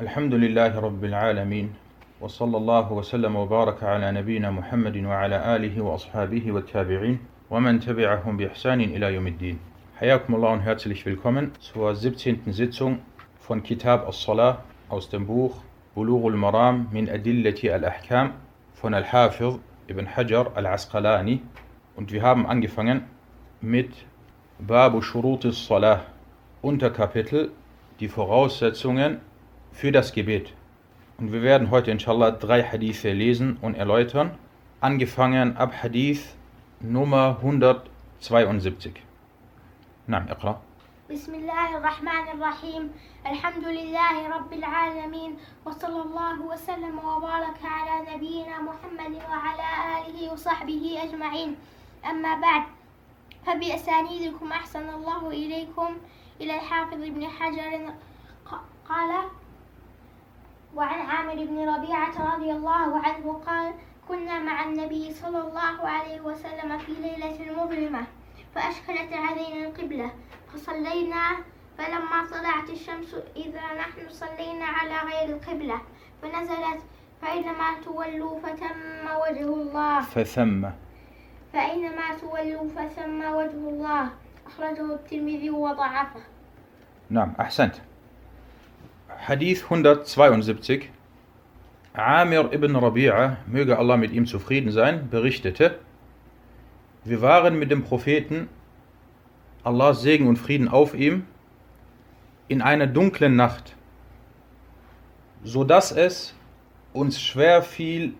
الحمد لله رب العالمين وصلى الله وسلم وبارك على نبينا محمد وعلى آله وأصحابه والتابعين ومن تبعهم بإحسان إلى يوم الدين. حياكم الله und herzlich willkommen zur 17. Sitzung von Kitab الصلاة aus dem Buch بلوغ المرام من أدلة الأحكام von الحافظ ابن حجر العسقلاني. und wir haben angefangen mit باب شروط الصلاة. Unterkapitel die Voraussetzungen für das Gebet. Und wir werden heute inshallah drei Hadithe lesen und erläutern, angefangen ab Hadith Nummer 172. نعم اقرأ بسم الله الرحمن الرحيم الحمد لله رب العالمين وصلى الله وسلم وبارك على نبينا محمد وعلى آله وصحبه أجمعين أما بعد فبأسانيدكم أحسن الله إليكم إلى الحافظ ابن حجر قال وعن عامر بن ربيعة رضي الله عنه قال كنا مع النبي صلى الله عليه وسلم في ليلة مظلمة فأشكلت علينا القبلة فصلينا فلما طلعت الشمس إذا نحن صلينا على غير القبلة فنزلت فأينما تولوا فثم وجه الله. فثم. فأينما تولوا فثم وجه الله أخرجه الترمذي وضعفه. نعم أحسنت. Hadith 172 Amir ibn Rabi'a, möge Allah mit ihm zufrieden sein, berichtete, wir waren mit dem Propheten, Allahs Segen und Frieden auf ihm, in einer dunklen Nacht, so dass es uns schwer fiel,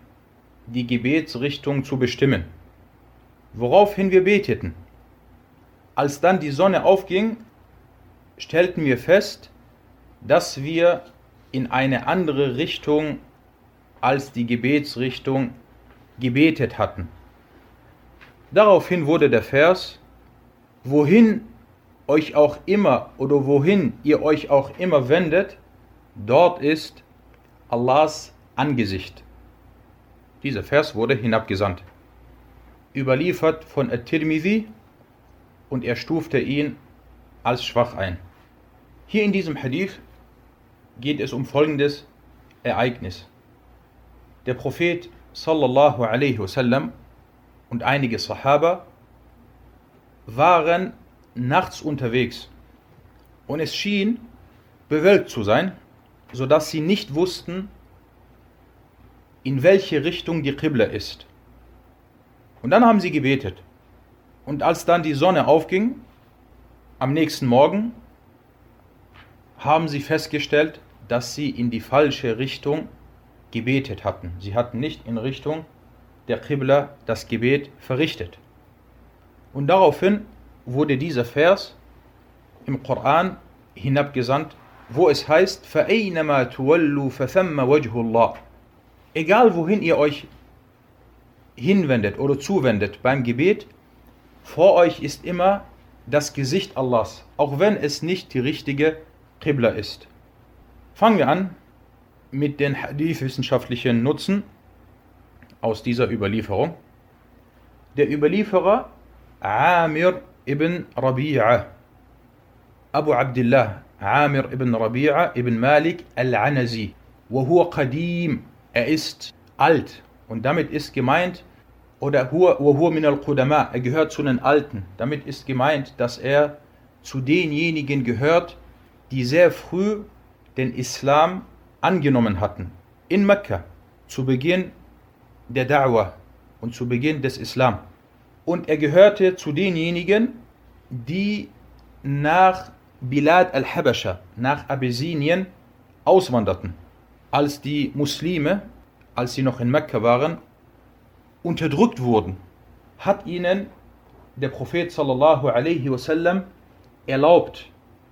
die Gebetsrichtung zu bestimmen, woraufhin wir beteten. Als dann die Sonne aufging, stellten wir fest, dass wir in eine andere Richtung als die Gebetsrichtung gebetet hatten. Daraufhin wurde der Vers, wohin euch auch immer oder wohin ihr euch auch immer wendet, dort ist Allahs Angesicht. Dieser Vers wurde hinabgesandt. Überliefert von At-Tirmidhi und er stufte ihn als schwach ein. Hier in diesem Hadith geht es um folgendes Ereignis. Der Prophet sallallahu alaihi wasallam und einige Sahaba waren nachts unterwegs und es schien bewölkt zu sein, sodass sie nicht wussten, in welche Richtung die Qibla ist. Und dann haben sie gebetet. Und als dann die Sonne aufging, am nächsten Morgen, haben sie festgestellt, dass sie in die falsche Richtung gebetet hatten. Sie hatten nicht in Richtung der Qibla das Gebet verrichtet. Und daraufhin wurde dieser Vers im Koran hinabgesandt, wo es heißt, فَأَيْنَمَا تُوَلُّوا فَثَمَّ وَجْهُ اللَّهِ Egal wohin ihr euch hinwendet oder zuwendet beim Gebet, vor euch ist immer das Gesicht Allahs, auch wenn es nicht die richtige Qibla ist. Fangen wir an mit den Hadith-wissenschaftlichen Nutzen aus dieser Überlieferung. Der Überlieferer Amir ibn Rabi'a, Abu Abdullah Amir ibn Rabi'a ibn Malik al-Anazi, وهو قديم, er ist alt und damit ist gemeint, oder وهو min al-Qudama, er gehört zu den Alten. Damit ist gemeint, dass er zu denjenigen gehört, die sehr früh den Islam angenommen hatten. In Mekka, zu Beginn der Da'wah und zu Beginn des Islam. Und er gehörte zu denjenigen, die nach Bilad al-Habasha, nach Abyssinien, auswanderten. Als die Muslime, als sie noch in Mekka waren, unterdrückt wurden, hat ihnen der Prophet sallallahu alaihi wasallam erlaubt,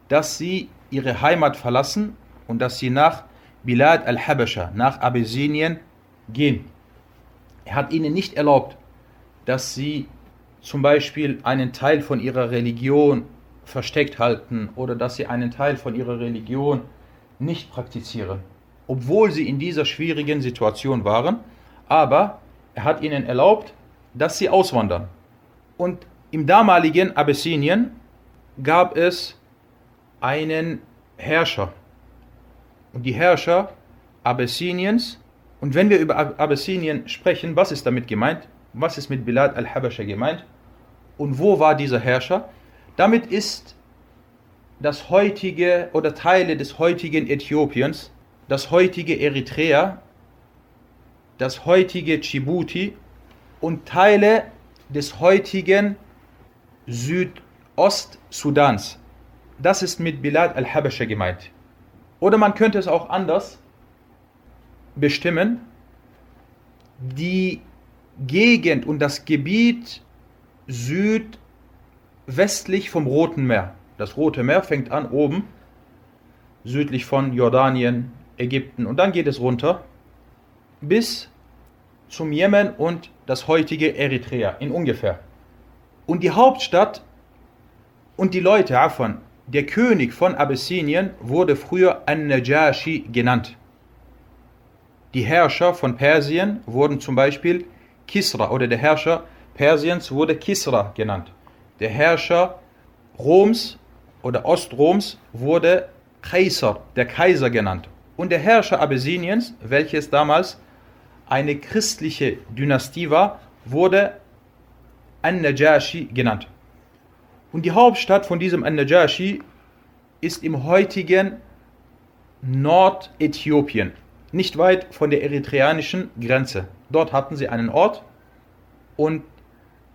dass sie ihre Heimat verlassen und dass sie nach Bilad al-Habasha, nach Abyssinien gehen. Er hat ihnen nicht erlaubt, dass sie zum Beispiel einen Teil von ihrer Religion versteckt halten oder dass sie einen Teil von ihrer Religion nicht praktizieren, obwohl sie in dieser schwierigen Situation waren. Aber er hat ihnen erlaubt, dass sie auswandern. Und im damaligen Abyssinien gab es einen Herrscher, und die Herrscher Abyssiniens. Und wenn wir über Abyssinien sprechen, was ist damit gemeint? Was ist mit Bilad al-Habasha gemeint? Und wo war dieser Herrscher? Damit ist das heutige oder Teile des heutigen Äthiopiens, das heutige Eritrea, das heutige Djibouti und Teile des heutigen Südostsudans. Das ist mit Bilad al-Habasha gemeint. Oder man könnte es auch anders bestimmen. Die Gegend und das Gebiet südwestlich vom Roten Meer. Das Rote Meer fängt an oben, südlich von Jordanien, Ägypten und dann geht es runter bis zum Jemen und das heutige Eritrea in ungefähr. Und die Hauptstadt und die Leute, Afan, der König von Abyssinien wurde früher An-Najashi genannt. Die Herrscher von Persien wurden zum Beispiel Kisra oder der Herrscher Persiens wurde Kisra genannt. Der Herrscher Roms oder Ostroms wurde Kaiser, der Kaiser genannt. Und der Herrscher Abyssiniens, welches damals eine christliche Dynastie war, wurde An-Najashi genannt. Und die Hauptstadt von diesem An-Najashi ist im heutigen Nordäthiopien, nicht weit von der eritreanischen Grenze. Dort hatten sie einen Ort und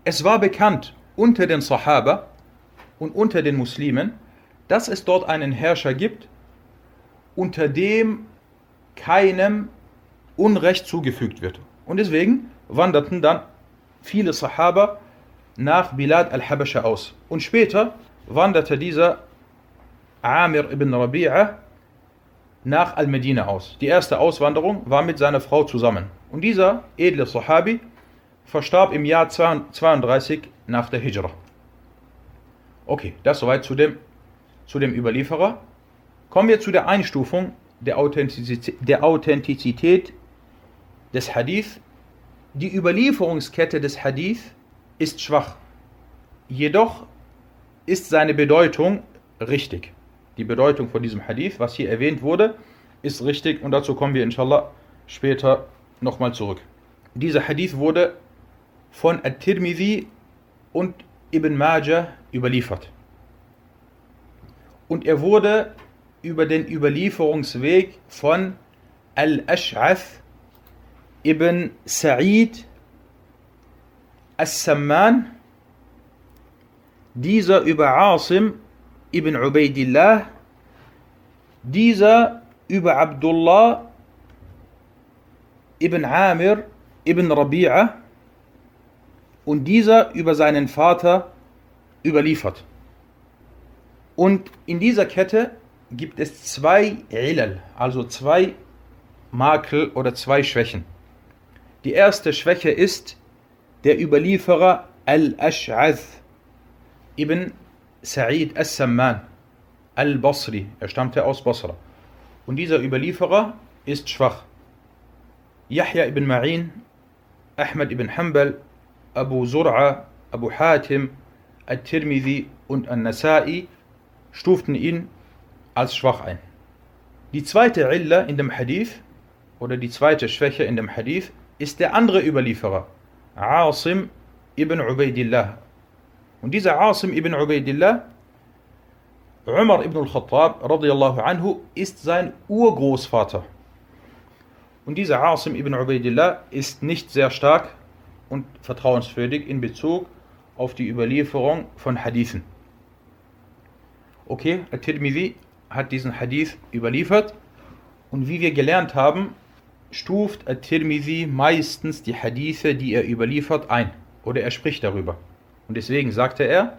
es war bekannt unter den Sahaba und unter den Muslimen, dass es dort einen Herrscher gibt, unter dem keinem Unrecht zugefügt wird. Und deswegen wanderten dann viele Sahaba nach Bilad al-Habasha aus. Und später wanderte dieser Amir ibn Rabi'a nach Al-Medina aus. Die erste Auswanderung war mit seiner Frau zusammen. Und dieser edle Sahabi verstarb im Jahr 32 nach der Hijra. Okay, das soweit zu dem, zu dem Überlieferer. Kommen wir zu der Einstufung der Authentizität, der Authentizität des Hadith. Die Überlieferungskette des Hadith ist schwach. Jedoch ist seine Bedeutung richtig. Die Bedeutung von diesem Hadith, was hier erwähnt wurde, ist richtig und dazu kommen wir inshallah später nochmal zurück. Dieser Hadith wurde von At-Tirmidhi und Ibn Majah überliefert. Und er wurde über den Überlieferungsweg von Al-Ash'ath ibn Sa'id As-Samman, dieser über Asim ibn Ubaidillah, dieser über Abdullah ibn Amir ibn Rabi'a und dieser über seinen Vater überliefert. Und in dieser Kette gibt es zwei Ilal, also zwei Makel oder zwei Schwächen. Die erste Schwäche ist der Überlieferer Al-Ash'ath ibn Sa'id As-Samman Al-Basri. Er stammte aus Basra. Und dieser Überlieferer ist schwach. Yahya ibn Ma'in, Ahmad ibn Hanbal, Abu Zur'a, Abu Hatim, At-Tirmidhi und An-Nasa'i stuften ihn als schwach ein. Die zweite Illa in dem Hadith oder die zweite Schwäche in dem Hadith ist der andere Überlieferer, Asim ibn Ubaidillah. Und dieser Asim ibn Ubaidillah, Umar ibn al-Khattab radiallahu anhu, ist sein Urgroßvater. Und dieser Asim ibn Ubaidillah ist nicht sehr stark und vertrauenswürdig in Bezug auf die Überlieferung von Hadithen. Okay, At-Tirmidhi hat diesen Hadith überliefert und wie wir gelernt haben, stuft At-Tirmidhi meistens die Hadithe, die er überliefert, ein oder er spricht darüber. Und deswegen sagte er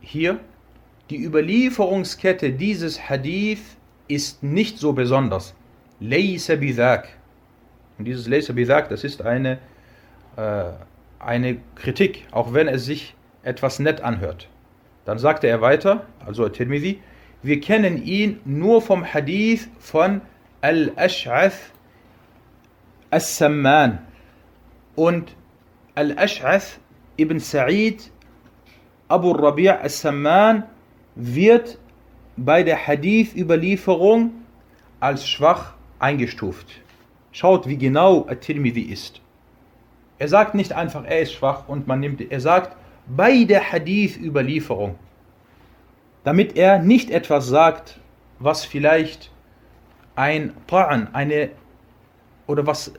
hier, die Überlieferungskette dieses Hadith ist nicht so besonders. Laysa bidhak. Und dieses Laysa bidhak, das ist eine, äh, eine Kritik, auch wenn es sich etwas nett anhört. Dann sagte er weiter, also At-Tirmidhi, wir kennen ihn nur vom Hadith von Al-Ash'ath As-Samman. Und Al-Ash'ath ibn Sa'id Abu Rabi' As-Samman wird bei der Hadith-Überlieferung als schwach eingestuft. Schaut, wie genau At-Tirmidhi ist. Er sagt nicht einfach, er ist schwach und man nimmt, er sagt bei der Hadith-Überlieferung, damit er nicht etwas sagt, was vielleicht ein Ta'an, eine oder was,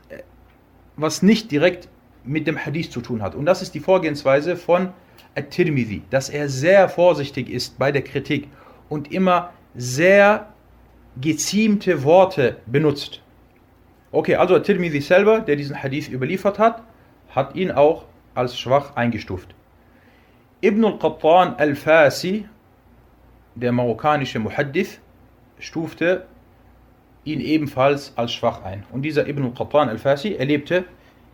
was nicht direkt mit dem Hadith zu tun hat. Und das ist die Vorgehensweise von At-Tirmidhi, dass er sehr vorsichtig ist bei der Kritik und immer sehr geziemte Worte benutzt. Okay, also At-Tirmidhi selber, der diesen Hadith überliefert hat, hat ihn auch als schwach eingestuft. Ibn al-Qattan al-Fasi, der marokkanische Muhaddith, stufte ihn ebenfalls als schwach ein. Und dieser Ibn al-Qattan al-Fasi, er lebte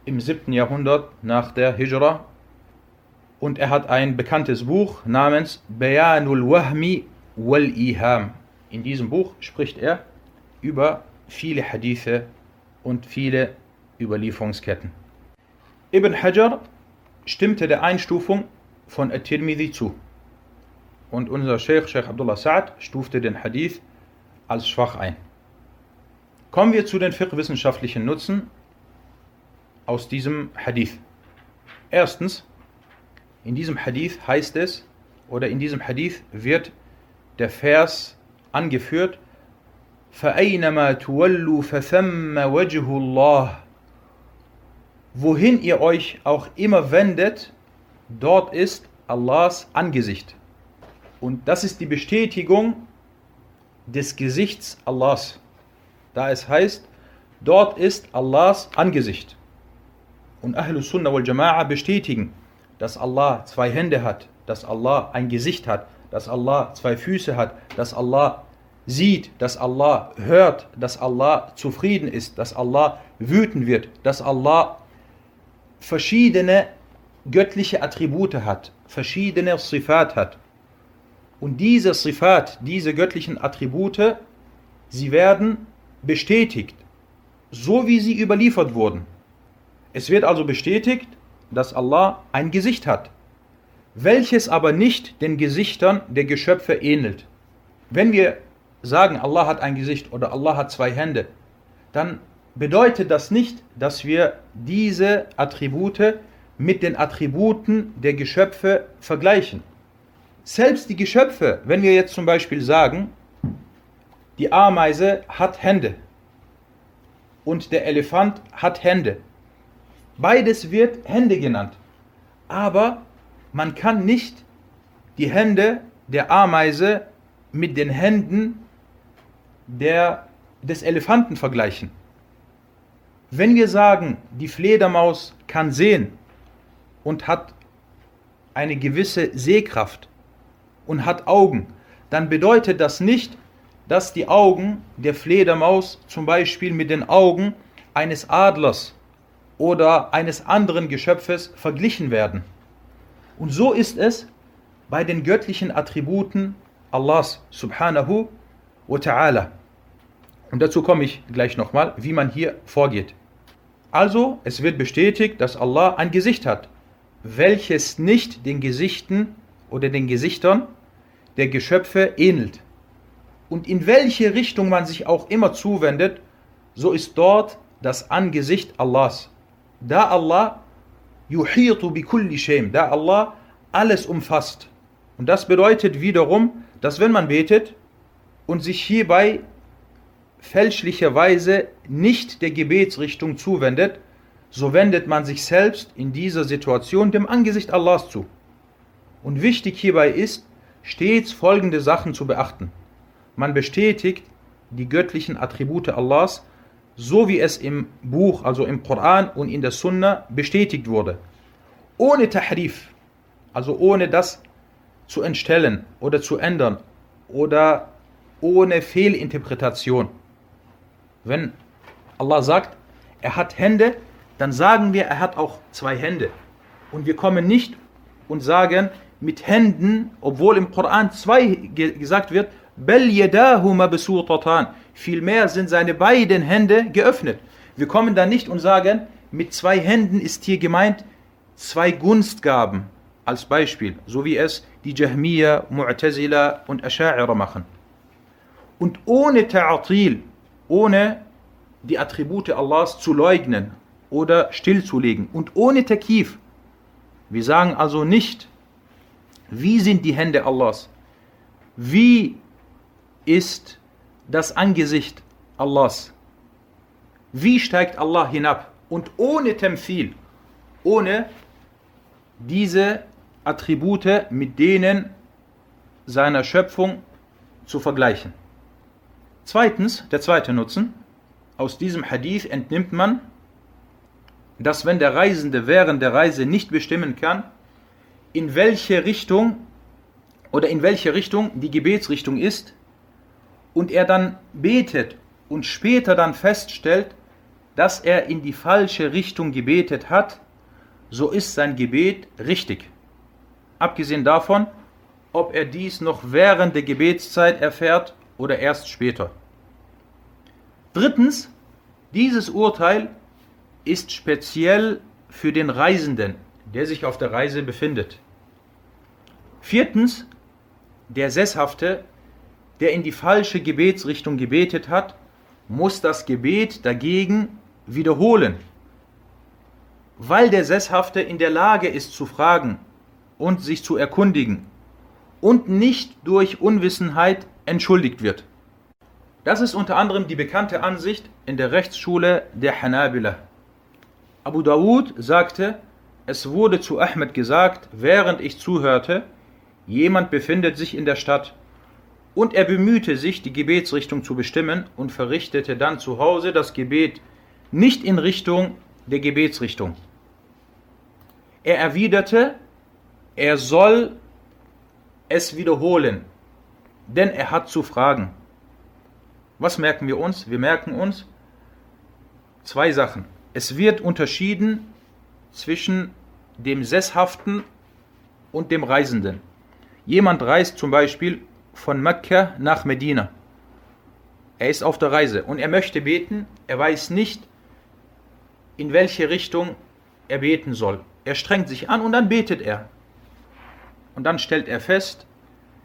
im 7. Jahrhundert nach der Hijra und er hat ein bekanntes Buch namens Bayanul Wahmi wal Iham. In diesem Buch spricht er über viele Hadithe und viele Überlieferungsketten. Ibn Hajar stimmte der Einstufung von At-Tirmidhi zu. Und unser Sheikh, Sheikh Abdullah Sa'ad, stufte den Hadith als schwach ein. Kommen wir zu den fiqh-wissenschaftlichen Nutzen aus diesem Hadith. Erstens, in diesem Hadith heißt es, oder in diesem Hadith wird der Vers angeführt, فَأَيْنَمَا تُوَلُّوا فَثَمَّ وَجْهُ اللَّهِ wohin ihr euch auch immer wendet, dort ist Allahs Angesicht. Und das ist die Bestätigung des Gesichts Allahs. Da es heißt, dort ist Allahs Angesicht. Und Ahlus Sunnah wal Jama'a bestätigen, dass Allah zwei Hände hat, dass Allah ein Gesicht hat, dass Allah zwei Füße hat, dass Allah sieht, dass Allah hört, dass Allah zufrieden ist, dass Allah wütend wird, dass Allah verschiedene göttliche Attribute hat, verschiedene Sifat hat. Und diese Sifat, diese göttlichen Attribute, sie werden bestätigt, so wie sie überliefert wurden. Es wird also bestätigt, dass Allah ein Gesicht hat, welches aber nicht den Gesichtern der Geschöpfe ähnelt. Wenn wir sagen, Allah hat ein Gesicht oder Allah hat zwei Hände, dann bedeutet das nicht, dass wir diese Attribute mit den Attributen der Geschöpfe vergleichen. Selbst die Geschöpfe, wenn wir jetzt zum Beispiel sagen, die Ameise hat Hände und der Elefant hat Hände. Beides wird Hände genannt. Aber man kann nicht die Hände der Ameise mit den Händen der, des Elefanten vergleichen. Wenn wir sagen, die Fledermaus kann sehen und hat eine gewisse Sehkraft und hat Augen, dann bedeutet das nicht, dass die Augen der Fledermaus zum Beispiel mit den Augen eines Adlers oder eines anderen Geschöpfes verglichen werden. Und so ist es bei den göttlichen Attributen Allahs subhanahu wa ta'ala. Und dazu komme ich gleich nochmal, wie man hier vorgeht. Also, es wird bestätigt, dass Allah ein Gesicht hat, welches nicht den Gesichten oder den Gesichtern der Geschöpfe ähnelt. Und in welche Richtung man sich auch immer zuwendet, so ist dort das Angesicht Allahs. Da Allah yuhitu bi kulli shem, da Allah alles umfasst. Und das bedeutet wiederum, dass wenn man betet und sich hierbei fälschlicherweise nicht der Gebetsrichtung zuwendet, so wendet man sich selbst in dieser Situation dem Angesicht Allahs zu. Und wichtig hierbei ist, stets folgende Sachen zu beachten. Man bestätigt die göttlichen Attribute Allahs, so wie es im Buch, also im Koran und in der Sunna bestätigt wurde. Ohne Tahrif, also ohne das zu entstellen oder zu ändern oder ohne Fehlinterpretation. Wenn Allah sagt, er hat Hände, dann sagen wir, er hat auch zwei Hände. Und wir kommen nicht und sagen mit Händen, obwohl im Koran zwei gesagt wird, Bel Vielmehr sind seine beiden Hände geöffnet. Wir kommen da nicht und sagen, mit zwei Händen ist hier gemeint zwei Gunstgaben als Beispiel, so wie es die Jahmiya, Mu'tazila und Asha'ira machen. und ohne Ta'atil, ohne die Attribute Allahs zu leugnen oder stillzulegen und ohne Takif. Wir sagen also nicht, wie sind die Hände Allahs? Wie ist das Angesicht Allahs? Wie steigt Allah hinab? Und ohne Temfil, ohne diese Attribute mit denen seiner Schöpfung zu vergleichen. Zweitens, der zweite Nutzen, aus diesem Hadith entnimmt man, dass wenn der Reisende während der Reise nicht bestimmen kann, in welche Richtung oder in welche Richtung die Gebetsrichtung ist und er dann betet und später dann feststellt, dass er in die falsche Richtung gebetet hat, so ist sein Gebet richtig. Abgesehen davon, ob er dies noch während der Gebetszeit erfährt oder erst später. Drittens, dieses Urteil ist speziell für den Reisenden, der sich auf der Reise befindet. Viertens, der Sesshafte, der in die falsche Gebetsrichtung gebetet hat, muss das Gebet dagegen wiederholen, weil der Sesshafte in der Lage ist zu fragen und sich zu erkundigen und nicht durch Unwissenheit entschuldigt wird. Das ist unter anderem die bekannte Ansicht in der Rechtsschule der Hanabila. Abu Dawud sagte, es wurde zu Ahmed gesagt, während ich zuhörte, jemand befindet sich in der Stadt und er bemühte sich, die Gebetsrichtung zu bestimmen und verrichtete dann zu Hause das Gebet nicht in Richtung der Gebetsrichtung. Er erwiderte, er soll es wiederholen, denn er hat zu fragen. Was merken wir uns? Wir merken uns zwei Sachen. Es wird unterschieden zwischen dem Sesshaften und dem Reisenden. Jemand reist zum Beispiel von Mekka nach Medina. Er ist auf der Reise und er möchte beten, er weiß nicht, in welche Richtung er beten soll. Er strengt sich an und dann betet er. Und dann stellt er fest,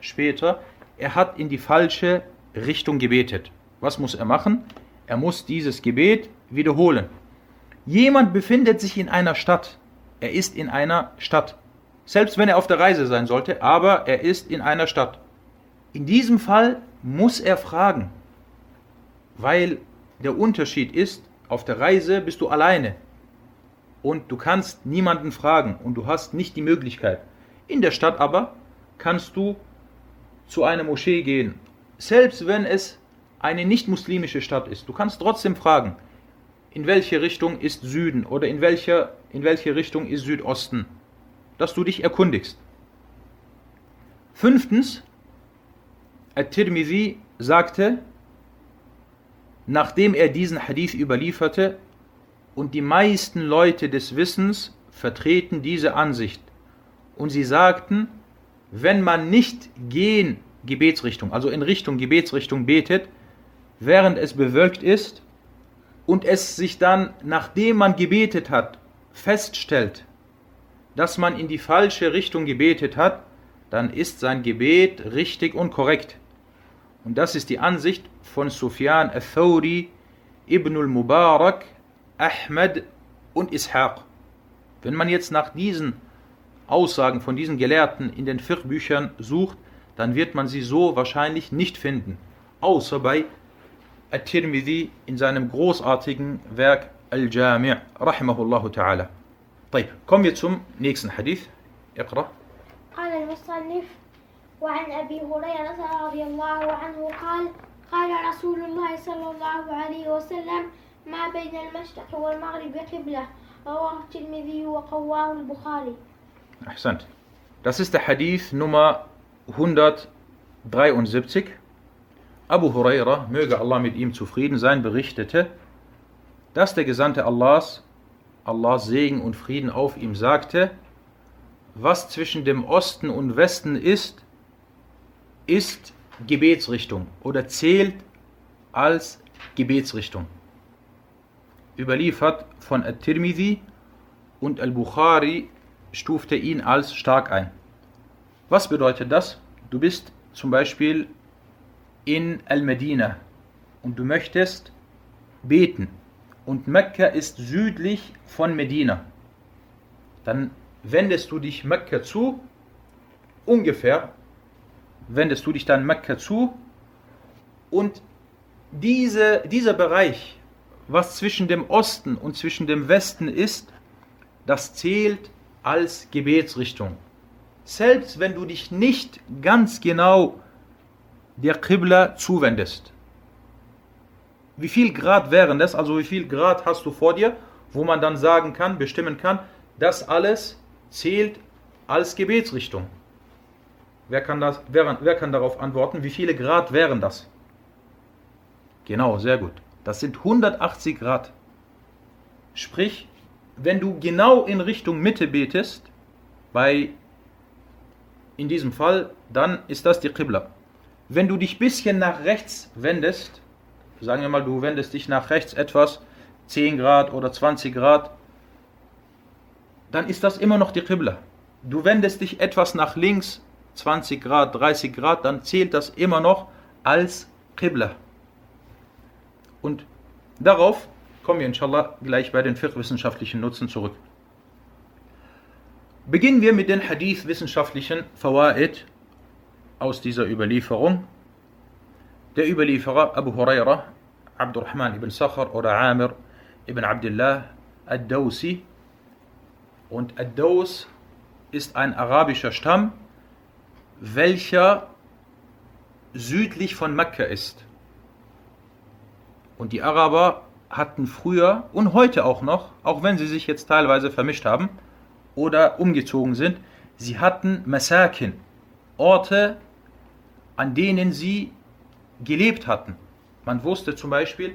später, er hat in die falsche Richtung gebetet. Was muss er machen? Er muss dieses Gebet wiederholen. Jemand befindet sich in einer Stadt. Er ist in einer Stadt. Selbst wenn er auf der Reise sein sollte, aber er ist in einer Stadt. In diesem Fall muss er fragen, weil der Unterschied ist, auf der Reise bist du alleine und du kannst niemanden fragen und du hast nicht die Möglichkeit. In der Stadt aber kannst du zu einer Moschee gehen, selbst wenn es eine nicht muslimische Stadt ist. Du kannst trotzdem fragen, in welche Richtung ist Süden oder in welche, in welche Richtung ist Südosten, dass du dich erkundigst. Fünftens, At-Tirmidhi sagte, nachdem er diesen Hadith überlieferte, und die meisten Leute des Wissens vertreten diese Ansicht. Und sie sagten, wenn man nicht gehen Gebetsrichtung, also in Richtung Gebetsrichtung betet, während es bewölkt ist und es sich dann, nachdem man gebetet hat, feststellt, dass man in die falsche Richtung gebetet hat, dann ist sein Gebet richtig und korrekt. Und das ist die Ansicht von Sufyan al-Thawri, Ibn al-Mubarak, Ahmed und Ishaq. Wenn man jetzt nach diesen Aussagen von diesen Gelehrten in den Fiqh-Büchern sucht, dann wird man sie so wahrscheinlich nicht finden. Außer bei At-Tirmidhi in seinem großartigen Werk Al-Jami' rahimahullah ta'ala. طيب kommen wir zum nächsten Hadith. اقرأ. قال المصنف وعن أبي هريرة رضي الله عنه قال قال رسول الله صلى الله عليه وسلم ما بين المشرق والمغرب قبلة رواه الترمذي وقواه البخاري Ahsant. Das ist der Hadith Nummer 173. Abu Huraira, möge Allah mit ihm zufrieden sein, berichtete, dass der Gesandte Allahs, Allahs Segen und Frieden auf ihm sagte, was zwischen dem Osten und Westen ist, ist Gebetsrichtung oder zählt als Gebetsrichtung. Überliefert von At-Tirmidhi und Al-Bukhari stufte ihn als stark ein. Was bedeutet das? Du bist zum Beispiel in Al-Medina und du möchtest beten und Mekka ist südlich von Medina, dann wendest du dich Mekka zu, ungefähr wendest du dich dann Mekka zu und diese, dieser Bereich, was zwischen dem Osten und zwischen dem Westen ist, das zählt als Gebetsrichtung. Selbst wenn du dich nicht ganz genau der Qibla zuwendest. Wie viel Grad wären das? Also wie viel Grad hast du vor dir, wo man dann sagen kann, bestimmen kann, das alles zählt als Gebetsrichtung. Wer kann, das, wer, wer kann darauf antworten? Wie viele Grad wären das? Genau, sehr gut. Das sind 180 Grad. Sprich, wenn du genau in Richtung Mitte betest, bei in diesem Fall, dann ist das die Qibla. Wenn du dich ein bisschen nach rechts wendest, sagen wir mal, du wendest dich nach rechts etwas, 10 Grad oder 20 Grad, dann ist das immer noch die Qibla. Du wendest dich etwas nach links, 20 Grad, 30 Grad, dann zählt das immer noch als Qibla. Und darauf kommen wir inshallah gleich bei den fiqh-wissenschaftlichen Nutzen zurück. Beginnen wir mit den Hadith-wissenschaftlichen Fawaid aus dieser Überlieferung. Der Überlieferer Abu Huraira, Abdurrahman ibn Sakhar oder Amir ibn Abdullah ad-Dawsi. Und ad-Daws ist ein arabischer Stamm, welcher südlich von Mekka ist. Und die Araber hatten früher und heute auch noch, auch wenn sie sich jetzt teilweise vermischt haben oder umgezogen sind, sie hatten Masakin, Orte, an denen sie gelebt hatten. Man wusste zum Beispiel,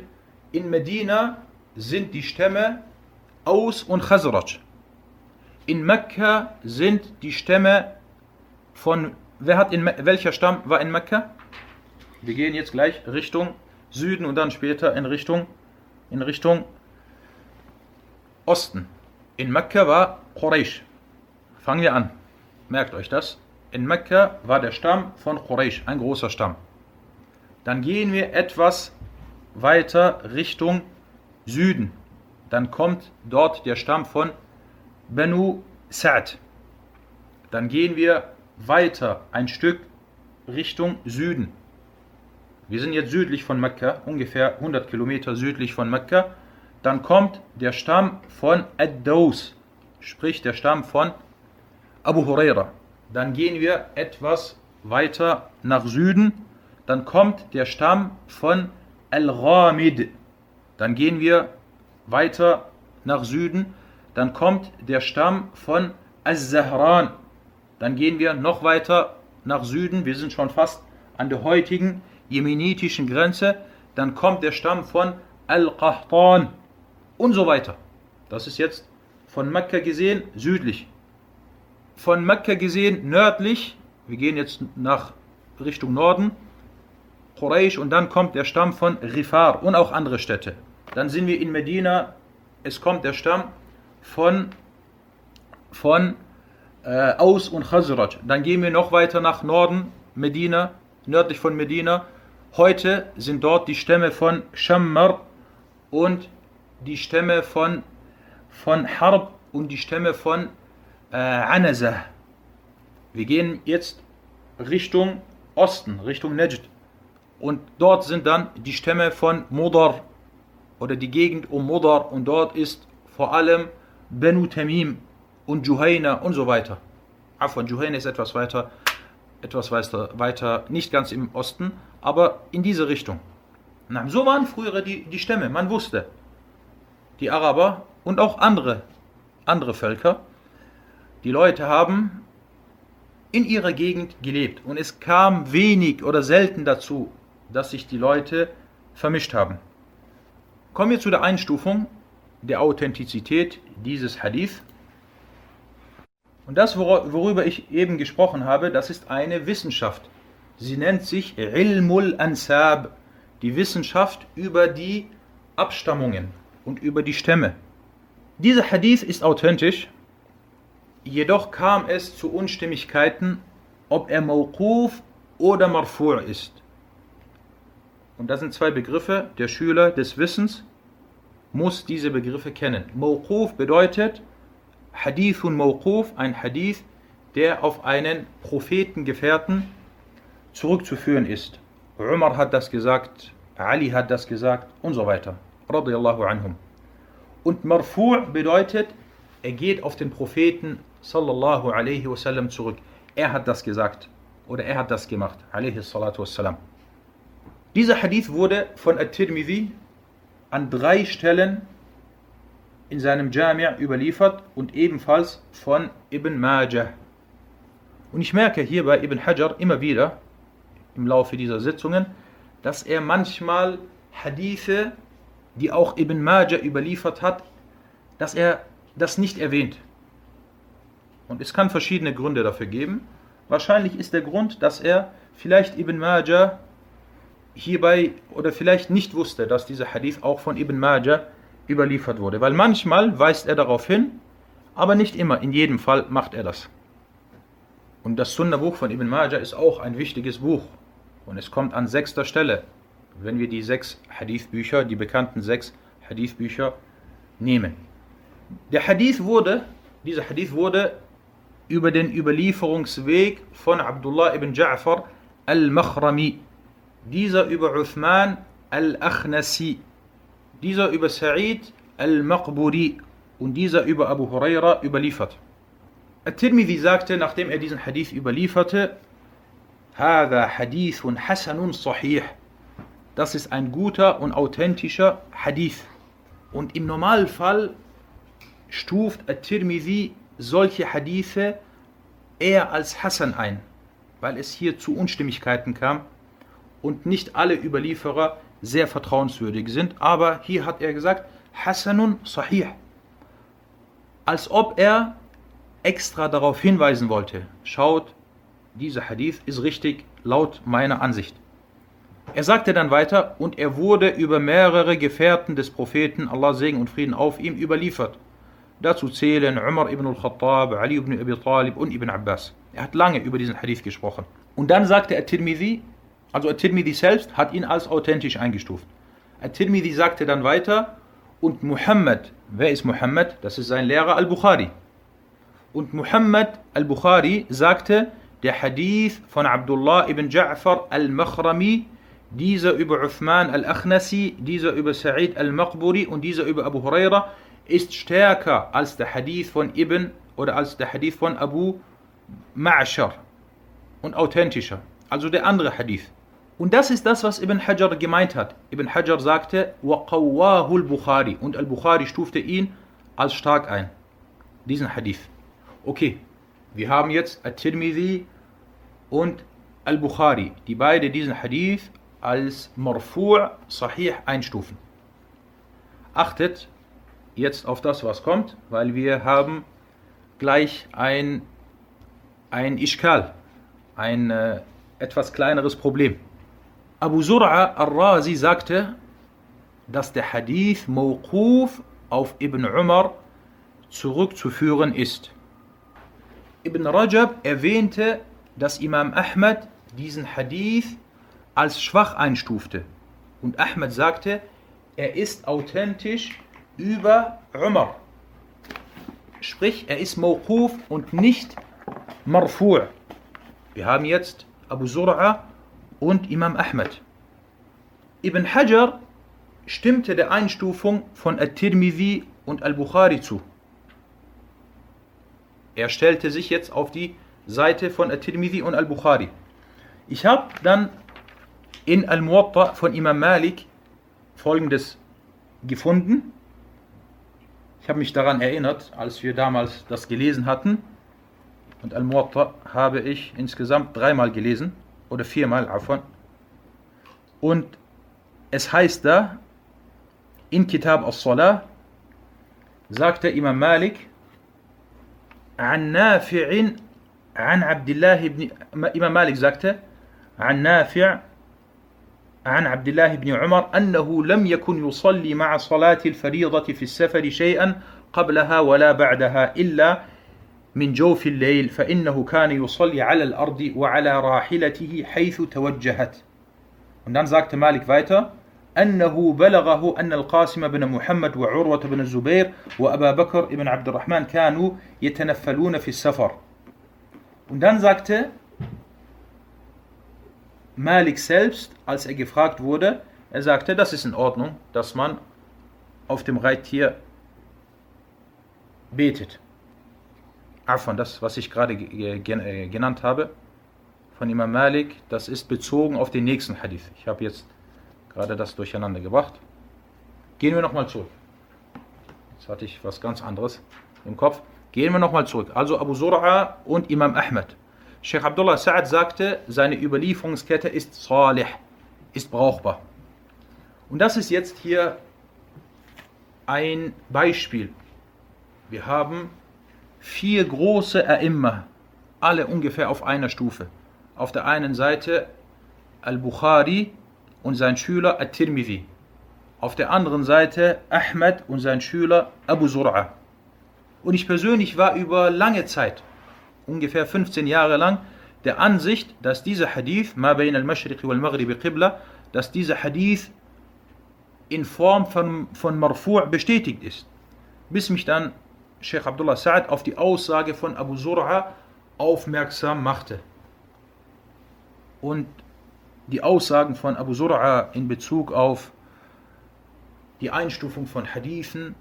in Medina sind die Stämme Aus und Khazraj. In Mekka sind die Stämme von, wer hat in, welcher Stamm war in Mekka? Wir gehen jetzt gleich Richtung Süden und dann später in Richtung, in Richtung Osten. In Mekka war Quraysh. Fangen wir an. Merkt euch das. In Mekka war der Stamm von Quraysh, ein großer Stamm. Dann gehen wir etwas weiter Richtung Süden. Dann kommt dort der Stamm von Banu Sa'd. Dann gehen wir weiter ein Stück Richtung Süden. Wir sind jetzt südlich von Mekka, ungefähr 100 Kilometer südlich von Mekka. Dann kommt der Stamm von Ad-Daus, sprich der Stamm von Abu Huraira. Dann gehen wir etwas weiter nach Süden. Dann kommt der Stamm von Al-Ghamid. Dann gehen wir weiter nach Süden. Dann kommt der Stamm von Az-Zahran. Dann gehen wir noch weiter nach Süden. Wir sind schon fast an der heutigen jemenitischen Grenze. Dann kommt der Stamm von Al-Qahtan und so weiter. Das ist jetzt von Mekka gesehen südlich von Mekka gesehen nördlich, wir gehen jetzt nach Richtung Norden, Quraysh und dann kommt der Stamm von Rifar und auch andere Städte. Dann sind wir in Medina, es kommt der Stamm von, von äh, Aus und Khazraj. Dann gehen wir noch weiter nach Norden, Medina, nördlich von Medina. Heute sind dort die Stämme von Shammar und die Stämme von, von Harb und die Stämme von äh, Anazah. Wir gehen jetzt Richtung Osten, Richtung Najd. Und dort sind dann die Stämme von Mudar oder die Gegend um Mudar und dort ist vor allem Benu Tamim und Juhayna und so weiter. Afwan, Juhayna ist etwas weiter, etwas weiter, weiter, nicht ganz im Osten, aber in diese Richtung. So waren früher die, die Stämme, man wusste. Die Araber und auch andere, andere Völker die Leute haben in ihrer Gegend gelebt und es kam wenig oder selten dazu, dass sich die Leute vermischt haben. Kommen wir zu der Einstufung der Authentizität dieses Hadith. Und das, worüber ich eben gesprochen habe, das ist eine Wissenschaft. Sie nennt sich Ilmul Ansab, die Wissenschaft über die Abstammungen und über die Stämme. Dieser Hadith ist authentisch Jedoch kam es zu Unstimmigkeiten, ob er Mawquf oder Marfu' ist. und das sind zwei Begriffe, der Schüler des Wissens muss diese Begriffe kennen. Mawquf bedeutet Hadithun Mawquf, ein Hadith, der auf einen Prophetengefährten zurückzuführen ist. Umar hat das gesagt, Ali hat das gesagt und so weiter. Radiallahu anhum. Und Marfu' bedeutet, er geht auf den Propheten sallallahu alaihi wasallam zurück. Er hat das gesagt oder er hat das gemacht, alaihi salatu wassalam. Dieser Hadith wurde von At-Tirmidhi an drei Stellen in seinem Jami' überliefert und ebenfalls von Ibn Majah. Und ich merke hier bei Ibn Hajar immer wieder im Laufe dieser Sitzungen, dass er manchmal Hadithe, die auch Ibn Majah überliefert hat, dass er das nicht erwähnt. Und es kann verschiedene Gründe dafür geben. Wahrscheinlich ist der Grund, dass er vielleicht Ibn Majah hierbei oder vielleicht nicht wusste, dass dieser Hadith auch von Ibn Majah überliefert wurde. Weil manchmal weist er darauf hin, aber nicht immer, in jedem Fall macht er das. Und das Sunna-Buch von Ibn Majah ist auch ein wichtiges Buch. Und es kommt an sechster Stelle, wenn wir die sechs Hadith-Bücher, die bekannten sechs Hadith-Bücher nehmen. Der Hadith wurde, dieser Hadith wurde über den Überlieferungsweg von Abdullah ibn Ja'far al-Makhrami, dieser über Uthman al-Akhnasi, dieser über Sa'id al-Maqburi und dieser über Abu Huraira überliefert. At-Tirmidhi sagte, nachdem er diesen Hadith überlieferte, هذا حديث حسن صحيح. Das ist ein guter und authentischer Hadith. Und im Normalfall stuft At-Tirmidhi solche Hadithe eher als Hassan ein, weil es hier zu Unstimmigkeiten kam und nicht alle Überlieferer sehr vertrauenswürdig sind. Aber hier hat er gesagt, Hassanun Sahih. Als ob er extra darauf hinweisen wollte, schaut, dieser Hadith ist richtig laut meiner Ansicht. Er sagte dann weiter, und er wurde über mehrere Gefährten des Propheten, Allah Segen und Frieden auf ihm, überliefert. Dazu zählen Umar ibn al-Khattab, Ali ibn Abi Talib und Ibn Abbas. Er hat lange über diesen Hadith gesprochen. Und dann sagte At-Tirmidhi, also At-Tirmidhi selbst hat ihn als authentisch eingestuft. At-Tirmidhi sagte dann weiter, und Muhammad, wer ist Muhammad? Das ist sein Lehrer Al-Bukhari. Und Muhammad Al-Bukhari sagte, der Hadith von Abdullah ibn Ja'far al-Makhrami, dieser über Uthman al-Akhnasi, dieser über Sa'id al-Maqburi und dieser über Abu Huraira, ist stärker als der Hadith von Ibn oder als der Hadith von Abu Ma'shar und authentischer, also der andere Hadith. Und das ist das, was Ibn Hajar gemeint hat. Ibn Hajar sagte, وَقَوَّاهُ الْبُخَارِ Und Al-Bukhari stufte ihn als stark ein. Diesen Hadith. Okay, wir haben jetzt At-Tirmidhi und Al-Bukhari, die beide diesen Hadith als Marfu' Sahih einstufen. Achtet jetzt auf das, was kommt, weil wir haben gleich ein, ein Ishkal, ein äh, etwas kleineres Problem. Abu Zur'a al-Razi sagte, dass der Hadith Mawquf auf Ibn Umar zurückzuführen ist. Ibn Rajab erwähnte, dass Imam Ahmad diesen Hadith als schwach einstufte. Und Ahmad sagte, er ist authentisch über Umar. Sprich, er ist Mawquf und nicht Marfu'. Wir haben jetzt Abu Zur'a und Imam Ahmad. Ibn Hajar stimmte der Einstufung von At-Tirmidhi und Al-Bukhari zu. Er stellte sich jetzt auf die Seite von At-Tirmidhi und Al-Bukhari. Ich habe dann in Al-Muwatta von Imam Malik folgendes gefunden. Ich habe mich daran erinnert, als wir damals das gelesen hatten. Und Al-Muwatta habe ich insgesamt dreimal gelesen oder viermal, afwan. Und es heißt da, in Kitab al-Salah, sagte Imam Malik, نافع عن عبد الله بن إمام مالك زكته عن نافع عن عبد الله بن عمر أنه لم يكن يصلي مع صلاة الفريضة في السفر شيئا قبلها ولا بعدها إلا من جوف الليل فإنه كان يصلي على الأرض وعلى راحلته حيث توجهت Und dann sagte Malik weiter, أنه بلغه أن القاسم بن محمد وعروة بن الزبير وأبا بكر بن عبد الرحمن كانوا يتنفلون في السفر. Und dann sagte Malik selbst, als er gefragt wurde, er sagte, das ist in Ordnung, dass man auf dem Reittier betet. Afan, das, was ich gerade äh, genannt habe, von Imam Malik, das ist bezogen auf den nächsten Hadith. Ich habe jetzt gerade das durcheinander gebracht. Gehen wir nochmal zurück. Jetzt hatte ich was ganz anderes im Kopf. Gehen wir nochmal zurück. Also Abu Zur'a und Imam Ahmed. Sheikh Abdullah Sa'ad sagte, seine Überlieferungskette ist salih, ist brauchbar. Und das ist jetzt hier ein Beispiel. Wir haben vier große A'imma, alle ungefähr auf einer Stufe. Auf der einen Seite Al-Bukhari und sein Schüler At-Tirmidhi. Auf der anderen Seite Ahmed und sein Schüler Abu Zur'a. Und ich persönlich war über lange Zeit, ungefähr 15 Jahre lang, der Ansicht, dass dieser Hadith, Ma bain al-Mashriq wal Maghrib Qibla, dass dieser Hadith in Form von, von Marfu' bestätigt ist. Bis mich dann Sheikh Abdullah Sa'ad auf die Aussage von Abu Zur'a aufmerksam machte und die Aussagen von Abu Sur'a in Bezug auf die Einstufung von Hadithen,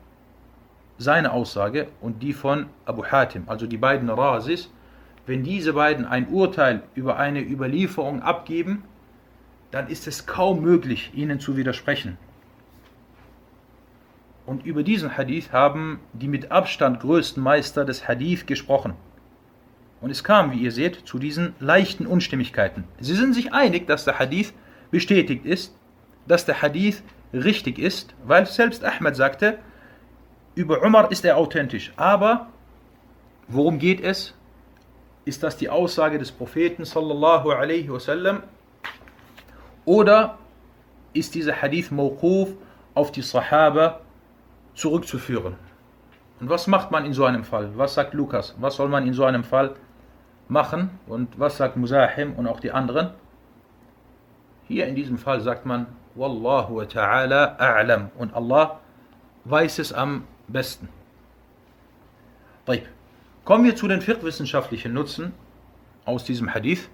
seine Aussage und die von Abu Hatim, also die beiden Rasis, wenn diese beiden ein Urteil über eine Überlieferung abgeben, dann ist es kaum möglich, ihnen zu widersprechen. Und über diesen Hadith haben die mit Abstand größten Meister des Hadith gesprochen. Und es kam, wie ihr seht, zu diesen leichten Unstimmigkeiten. Sie sind sich einig, dass der Hadith bestätigt ist, dass der Hadith richtig ist, weil selbst Ahmed sagte, über Umar ist er authentisch. Aber worum geht es? Ist das die Aussage des Propheten sallallahu alaihi wasallam? Oder ist dieser Hadith Mawquf auf die Sahaba zurückzuführen? Und was macht man in so einem Fall? Was sagt Lukas? Was soll man in so einem Fall machen. Und was sagt Musahim und auch die anderen? Hier in diesem Fall sagt man, Wallahu ta'ala a'lam. Und Allah weiß es am besten. Kommen wir zu den fiqh-wissenschaftlichen Nutzen aus diesem Hadith.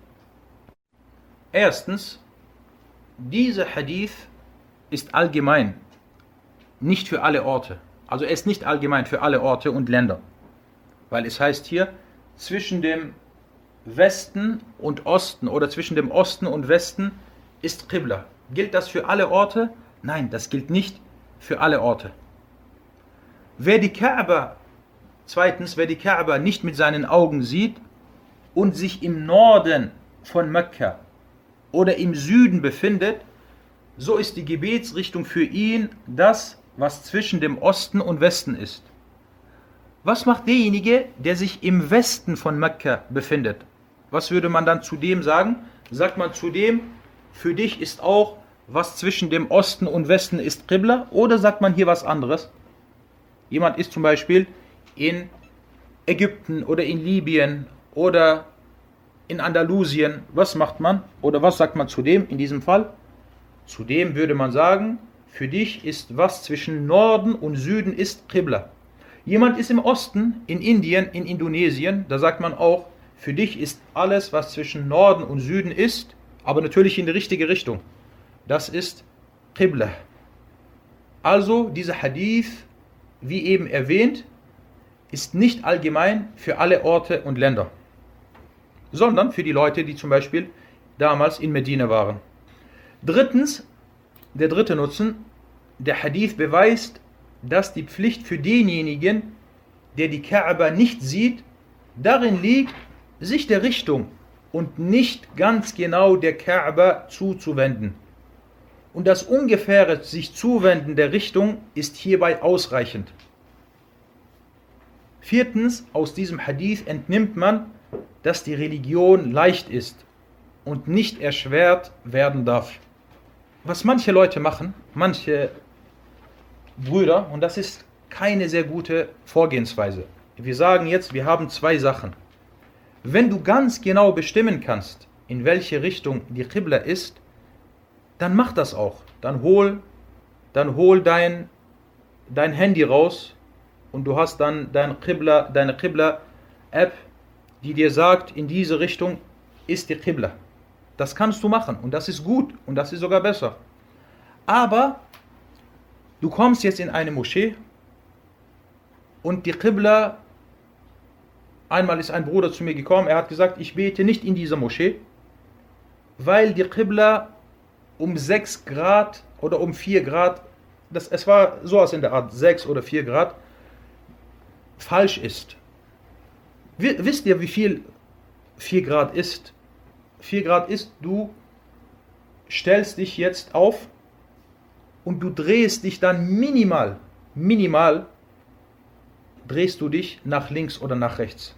Erstens, dieser Hadith ist allgemein, nicht für alle Orte. Also er ist nicht allgemein für alle Orte und Länder. Weil es heißt hier, zwischen dem Westen und Osten oder zwischen dem Osten und Westen ist Qibla. Gilt das für alle Orte? Nein, das gilt nicht für alle Orte. Wer die Kaaba, zweitens, wer die Kaaba nicht mit seinen Augen sieht und sich im Norden von Mekka oder im Süden befindet, so ist die Gebetsrichtung für ihn das, was zwischen dem Osten und Westen ist. Was macht derjenige, der sich im Westen von Mekka befindet? Was würde man dann zu dem sagen? Sagt man zu dem, für dich ist auch, was zwischen dem Osten und Westen ist Qibla? Oder sagt man hier was anderes? Jemand ist zum Beispiel in Ägypten oder in Libyen oder in Andalusien. Was macht man? Oder was sagt man zu dem in diesem Fall? Zu dem würde man sagen, für dich ist was zwischen Norden und Süden ist Qibla. Jemand ist im Osten, in Indien, in Indonesien, da sagt man auch, für dich ist alles, was zwischen Norden und Süden ist, aber natürlich in die richtige Richtung. Das ist Qibla. Also dieser Hadith, wie eben erwähnt, ist nicht allgemein für alle Orte und Länder, sondern für die Leute, die zum Beispiel damals in Medina waren. Drittens, der dritte Nutzen, der Hadith beweist, dass die Pflicht für denjenigen, der die Kaaba nicht sieht, darin liegt, sich der Richtung und nicht ganz genau der Kaaba zuzuwenden. Und das ungefähre sich zuwenden der Richtung ist hierbei ausreichend. Viertens, aus diesem Hadith entnimmt man, dass die Religion leicht ist und nicht erschwert werden darf. Was manche Leute machen, manche Brüder, und das ist keine sehr gute Vorgehensweise. Wir sagen jetzt, wir haben zwei Sachen. Wenn du ganz genau bestimmen kannst, in welche Richtung die Qibla ist, dann mach das auch. Dann hol, dann hol dein, dein Handy raus und du hast dann dein Qibla, deine Qibla-App, die dir sagt, in diese Richtung ist die Qibla. Das kannst du machen und das ist gut und das ist sogar besser. Aber du kommst jetzt in eine Moschee und die Qibla, einmal ist ein Bruder zu mir gekommen, er hat gesagt, ich bete nicht in dieser Moschee, weil die Qibla um 6 Grad oder um 4 Grad, das, es war sowas in der Art, 6 oder 4 Grad, falsch ist. Wisst ihr, wie viel 4 Grad ist? 4 Grad ist, du stellst dich jetzt auf und du drehst dich dann minimal, minimal, drehst du dich nach links oder nach rechts.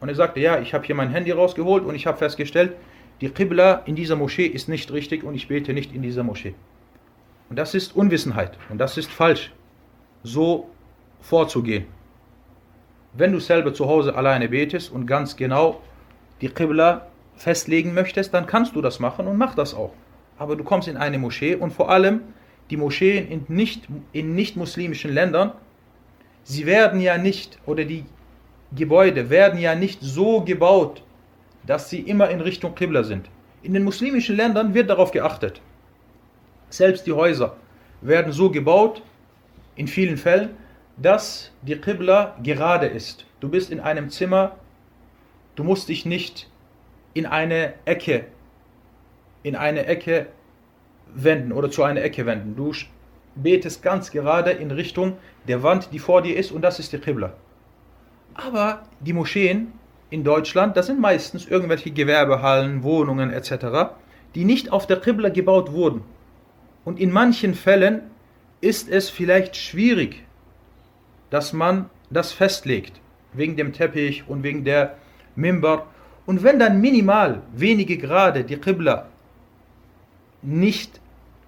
Und er sagte, ja, ich habe hier mein Handy rausgeholt und ich habe festgestellt, die Qibla in dieser Moschee ist nicht richtig und ich bete nicht in dieser Moschee. Und das ist Unwissenheit und das ist falsch, so vorzugehen. Wenn du selber zu Hause alleine betest und ganz genau die Qibla festlegen möchtest, dann kannst du das machen und mach das auch. Aber du kommst in eine Moschee und vor allem die Moscheen in nicht, in nicht muslimischen Ländern, sie werden ja nicht, oder die Gebäude werden ja nicht so gebaut, dass sie immer in Richtung Qibla sind. In den muslimischen Ländern wird darauf geachtet. Selbst die Häuser werden so gebaut, in vielen Fällen, dass die Qibla gerade ist. Du bist in einem Zimmer, du musst dich nicht in eine Ecke, in eine Ecke wenden oder zu einer Ecke wenden. Du betest ganz gerade in Richtung der Wand, die vor dir ist, und das ist die Qibla. Aber die Moscheen in Deutschland, das sind meistens irgendwelche Gewerbehallen, Wohnungen etc., die nicht auf der Qibla gebaut wurden. Und in manchen Fällen ist es vielleicht schwierig, dass man das festlegt, wegen dem Teppich und wegen der Mimbar. Und wenn dann minimal wenige Grade die Qibla nicht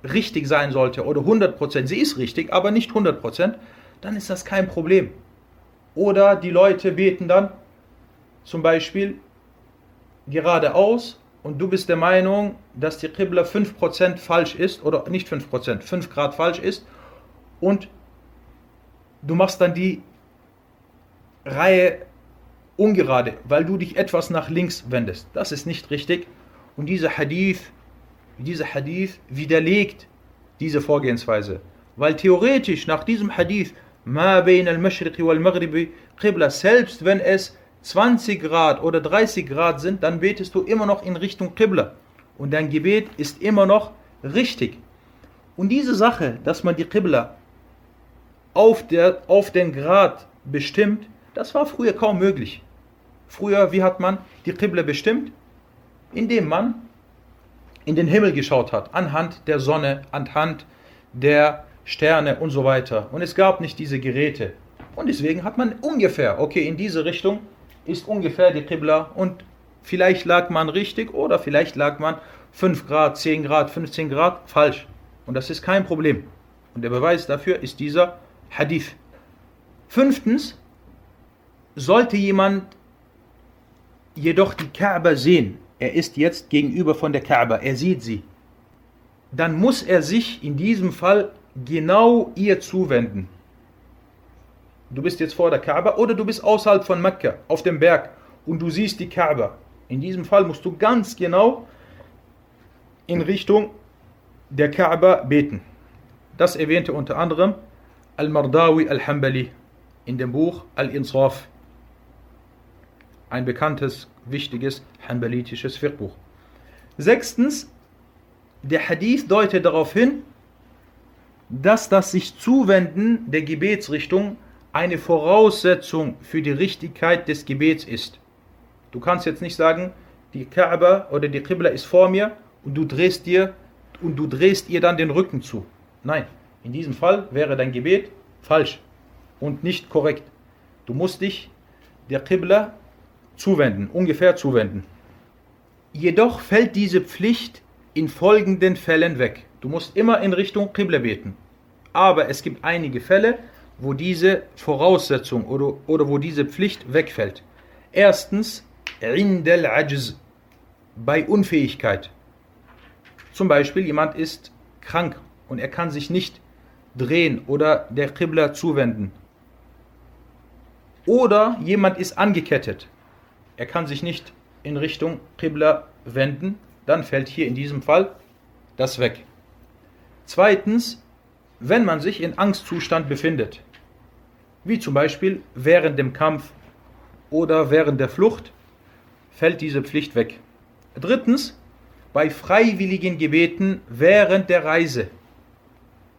richtig sein sollte oder 100%, sie ist richtig, aber nicht 100%, dann ist das kein Problem. Oder die Leute beten dann zum Beispiel geradeaus und du bist der Meinung, dass die Qibla 5% falsch ist oder nicht 5%, 5 Grad falsch ist und du machst dann die Reihe ungerade, weil du dich etwas nach links wendest. Das ist nicht richtig und dieser Hadith, dieser Hadith widerlegt diese Vorgehensweise, weil theoretisch nach diesem Hadith ma al-mashriqi wal-maghribi qibla selbst wenn es 20 Grad oder 30 Grad sind, dann betest du immer noch in Richtung Qibla. Und dein Gebet ist immer noch richtig. Und diese Sache, dass man die Qibla auf, der, auf den Grad bestimmt, das war früher kaum möglich. Früher, wie hat man die Qibla bestimmt? Indem man in den Himmel geschaut hat, anhand der Sonne, anhand der Sterne und so weiter. Und es gab nicht diese Geräte. Und deswegen hat man ungefähr, okay, in diese Richtung ist ungefähr die Qibla und vielleicht lag man richtig oder vielleicht lag man 5 Grad, 10 Grad, 15 Grad falsch. Und das ist kein Problem. Und der Beweis dafür ist dieser Hadith. Fünftens, sollte jemand jedoch die Kaaba sehen, er ist jetzt gegenüber von der Kaaba, er sieht sie, dann muss er sich in diesem Fall genau ihr zuwenden. Du bist jetzt vor der Kaaba oder du bist außerhalb von Mekka auf dem Berg und du siehst die Kaaba. In diesem Fall musst du ganz genau in Richtung der Kaaba beten. Das erwähnte unter anderem Al-Mardawi Al-Hambali in dem Buch Al-Insaf. Ein bekanntes, wichtiges hanbalitisches Fiqh-Buch. Sechstens, der Hadith deutet darauf hin, dass das sich Zuwenden der Gebetsrichtung eine Voraussetzung für die Richtigkeit des Gebets ist. Du kannst jetzt nicht sagen, die Kaaba oder die Qibla ist vor mir und du drehst dir und du drehst ihr dann den Rücken zu. Nein, in diesem Fall wäre dein Gebet falsch und nicht korrekt. Du musst dich der Qibla zuwenden, ungefähr zuwenden. Jedoch fällt diese Pflicht in folgenden Fällen weg. Du musst immer in Richtung Qibla beten. Aber es gibt einige Fälle, wo diese Voraussetzung oder, oder wo diese Pflicht wegfällt. Erstens, indel ajz, bei Unfähigkeit. Zum Beispiel, jemand ist krank und er kann sich nicht drehen oder der Qibla zuwenden. Oder jemand ist angekettet. Er kann sich nicht in Richtung Qibla wenden. Dann fällt hier in diesem Fall das weg. Zweitens, wenn man sich in Angstzustand befindet, wie zum Beispiel während dem Kampf oder während der Flucht, fällt diese Pflicht weg. Drittens, bei freiwilligen Gebeten während der Reise.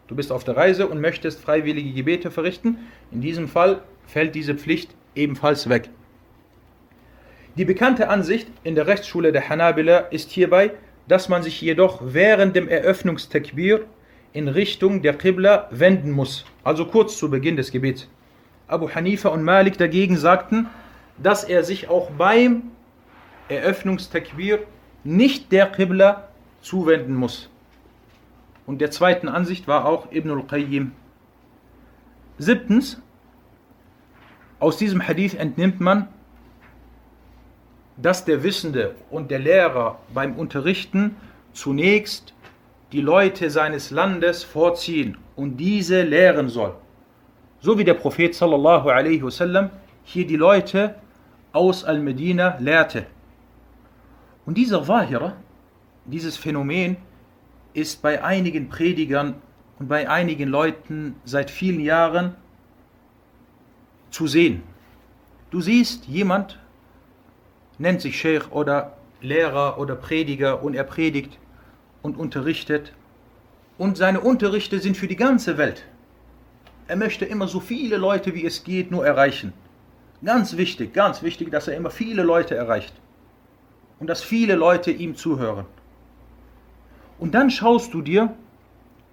Du bist auf der Reise und möchtest freiwillige Gebete verrichten. In diesem Fall fällt diese Pflicht ebenfalls weg. Die bekannte Ansicht in der Rechtsschule der Hanabila ist hierbei, dass man sich jedoch während dem Eröffnungstakbir in Richtung der Qibla wenden muss, also kurz zu Beginn des Gebets. Abu Hanifa und Malik dagegen sagten, dass er sich auch beim Eröffnungstakbir nicht der Qibla zuwenden muss. Und der zweiten Ansicht war auch Ibn al-Qayyim. Siebtens, aus diesem Hadith entnimmt man, dass der Wissende und der Lehrer beim Unterrichten zunächst die Leute seines Landes vorziehen und diese lehren soll. So wie der Prophet sallallahu alaihi wasallam hier die Leute aus Al-Medina lehrte. Und dieser Wahira, dieses Phänomen, ist bei einigen Predigern und bei einigen Leuten seit vielen Jahren zu sehen. Du siehst, jemand nennt sich Sheikh oder Lehrer oder Prediger und er predigt und unterrichtet und seine Unterrichte sind für die ganze Welt. Er möchte immer so viele Leute wie es geht nur erreichen. Ganz wichtig, ganz wichtig, dass er immer viele Leute erreicht und dass viele Leute ihm zuhören. Und dann schaust du dir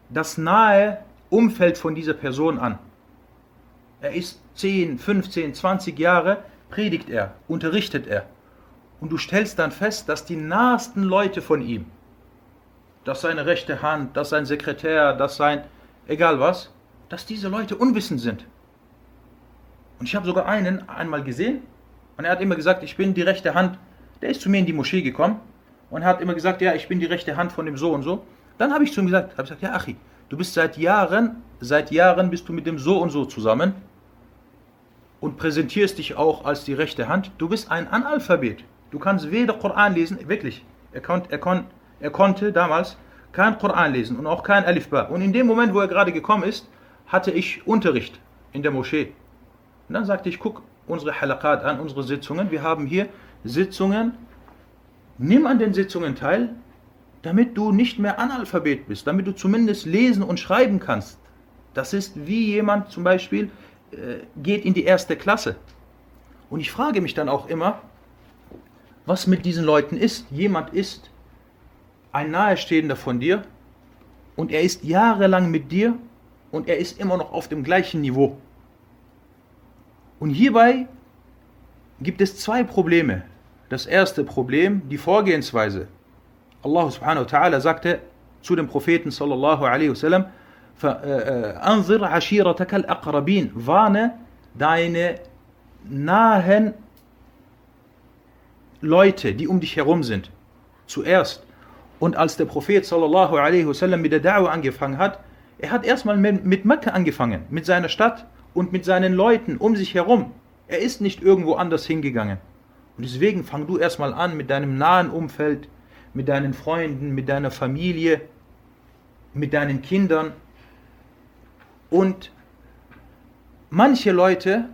das nahe Umfeld von dieser Person an. Er ist 10, 15, 20 Jahre, predigt er, unterrichtet er. Und du stellst dann fest, dass die nahesten Leute von ihm, dass seine rechte Hand, dass sein Sekretär, dass sein, egal was, dass diese Leute unwissend sind. Und ich habe sogar einen einmal gesehen und er hat immer gesagt, ich bin die rechte Hand der ist zu mir in die Moschee gekommen und hat immer gesagt, ja, ich bin die rechte Hand von dem so und so. Dann habe ich zu ihm gesagt, habe gesagt, ja, Achi, du bist seit Jahren, seit Jahren bist du mit dem so und so zusammen und präsentierst dich auch als die rechte Hand. Du bist ein Analphabet. Du kannst weder Koran lesen, wirklich. Er, konnt, er, kon, er konnte damals kein Koran lesen und auch kein Alifba. Und in dem Moment, wo er gerade gekommen ist, hatte ich Unterricht in der Moschee. Und dann sagte ich, guck unsere Halakat an, unsere Sitzungen. Wir haben hier Sitzungen, nimm an den Sitzungen teil, damit du nicht mehr Analphabet bist, damit du zumindest lesen und schreiben kannst. Das ist wie jemand zum Beispiel äh, geht in die erste Klasse. Und ich frage mich dann auch immer, was mit diesen Leuten ist. Jemand ist ein Nahestehender von dir und er ist jahrelang mit dir und er ist immer noch auf dem gleichen Niveau. Und hierbei gibt es zwei Probleme. Das erste Problem, die Vorgehensweise. Allah subhanahu wa ta'ala sagte zu dem Propheten sallallahu alaihi wasallam, äh, äh, Anzir hashiratakal aqrabin, warne deine nahen Leute, die um dich herum sind. Zuerst. Und als der Prophet sallallahu alaihi wasallam mit der Da'wah angefangen hat, er hat erstmal mit, Mekka angefangen, mit seiner Stadt und mit seinen Leuten um sich herum. Er ist nicht irgendwo anders hingegangen. Und deswegen fang du erstmal an mit deinem nahen Umfeld, mit deinen Freunden, mit deiner Familie, mit deinen Kindern. Und manche Leute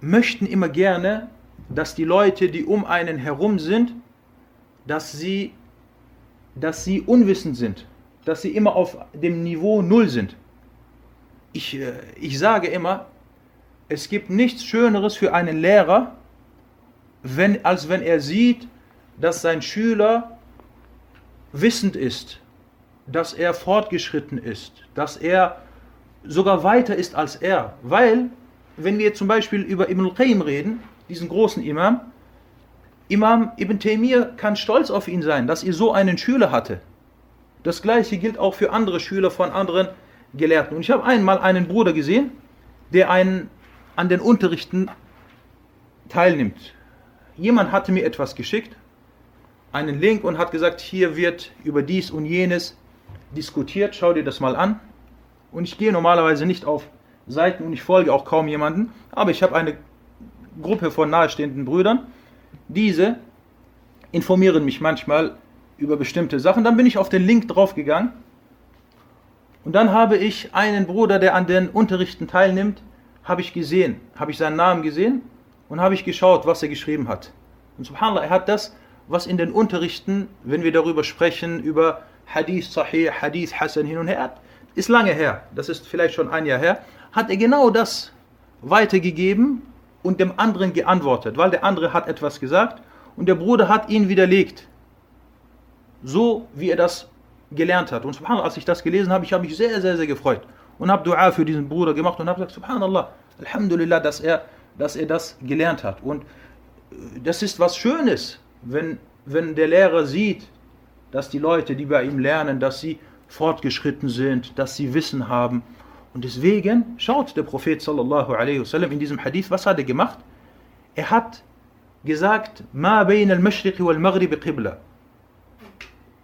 möchten immer gerne, dass die Leute, die um einen herum sind, dass sie, dass sie unwissend sind, dass sie immer auf dem Niveau Null sind. Ich, äh, ich sage immer, es gibt nichts Schöneres für einen Lehrer, wenn, als wenn er sieht, dass sein Schüler wissend ist, dass er fortgeschritten ist, dass er sogar weiter ist als er. Weil, wenn wir zum Beispiel über Ibn al-Qayyim reden, diesen großen Imam, Imam Ibn Taymiyyah kann stolz auf ihn sein, dass er so einen Schüler hatte. Das gleiche gilt auch für andere Schüler von anderen Gelehrten. Und ich habe einmal einen Bruder gesehen, der einen an den Unterrichten teilnimmt. Jemand hatte mir etwas geschickt einen Link und hat gesagt, hier wird über dies und jenes diskutiert, schau dir das mal an. Und ich gehe normalerweise nicht auf Seiten und ich folge auch kaum jemanden, aber ich habe eine Gruppe von nahestehenden Brüdern. Diese informieren mich manchmal über bestimmte Sachen. Dann bin ich auf den Link draufgegangen und dann habe ich einen Bruder, der an den Unterrichten teilnimmt, habe ich gesehen, habe ich seinen Namen gesehen und habe ich geschaut, was er geschrieben hat. Und subhanallah, er hat das, was in den Unterrichten, wenn wir darüber sprechen, über Hadith Sahih, Hadith Hassan hin und her, ist lange her, das ist vielleicht schon ein Jahr her, hat er genau das weitergegeben und dem anderen geantwortet, weil der andere hat etwas gesagt und der Bruder hat ihn widerlegt. So wie er das gelernt hat. Und subhanallah, als ich das gelesen habe, ich habe mich sehr, sehr, sehr gefreut und habe Dua für diesen Bruder gemacht und habe gesagt, subhanallah, Alhamdulillah, dass er, dass er das gelernt hat. Und äh, das ist was Schönes, wenn, wenn der Lehrer sieht, dass die Leute, die bei ihm lernen, dass sie fortgeschritten sind, dass sie Wissen haben. Und deswegen schaut der Prophet sallallahu alaihi wasallam in diesem Hadith, was hat er gemacht? Er hat gesagt, ma al-mashriq wal qibla.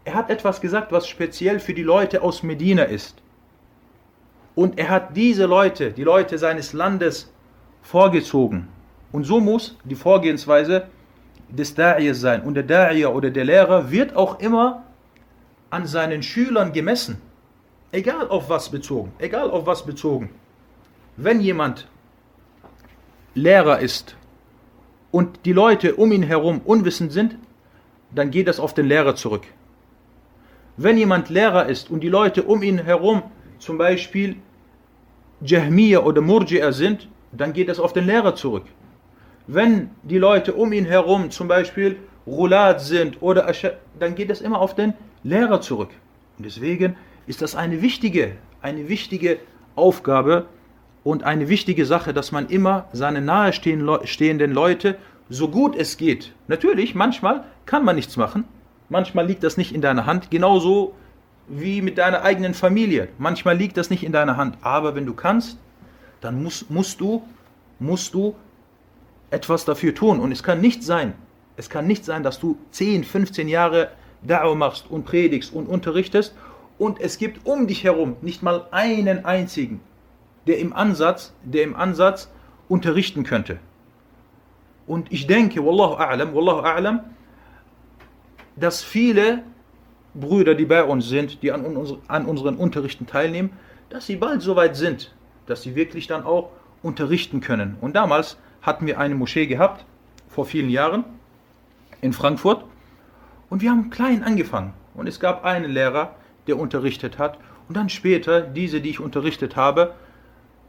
Er hat etwas gesagt, was speziell für die Leute aus Medina ist. Und er hat diese Leute, die Leute seines Landes, vorgezogen. Und so muss die Vorgehensweise des Da'iyas sein. Und der Da'iyah oder der Lehrer wird auch immer an seinen Schülern gemessen. Egal auf was bezogen. Egal auf was bezogen. Wenn jemand Lehrer ist und die Leute um ihn herum unwissend sind, dann geht das auf den Lehrer zurück. Wenn jemand Lehrer ist und die Leute um ihn herum zum Beispiel Jahmiya oder Murji'a sind, dann geht das auf den Lehrer zurück. Wenn die Leute um ihn herum zum Beispiel Rulat sind oder dann geht das immer auf den Lehrer zurück. Und deswegen ist das eine wichtige, eine wichtige Aufgabe und eine wichtige Sache, dass man immer seine nahestehenden Leute so gut es geht. Natürlich, manchmal kann man nichts machen. Manchmal liegt das nicht in deiner Hand. Genauso wie mit deiner eigenen Familie. Manchmal liegt das nicht in deiner Hand. Aber wenn du kannst, dann musst, musst du, musst du etwas dafür tun. Und es kann nicht sein, es kann nicht sein, dass du 10, 15 Jahre Da'wah machst und predigst und unterrichtest und es gibt um dich herum nicht mal einen einzigen, der im Ansatz, der im Ansatz unterrichten könnte. Und ich denke, Wallahu a'lam, Wallahu a'lam, dass viele Brüder, die bei uns sind, die an, an unseren Unterrichten teilnehmen, dass sie bald so weit sind, dass sie wirklich dann auch unterrichten können. Und damals hatten wir eine Moschee gehabt, vor vielen Jahren, in Frankfurt. Und wir haben klein angefangen. Und es gab einen Lehrer, der unterrichtet hat. Und dann später, diese, die ich unterrichtet habe,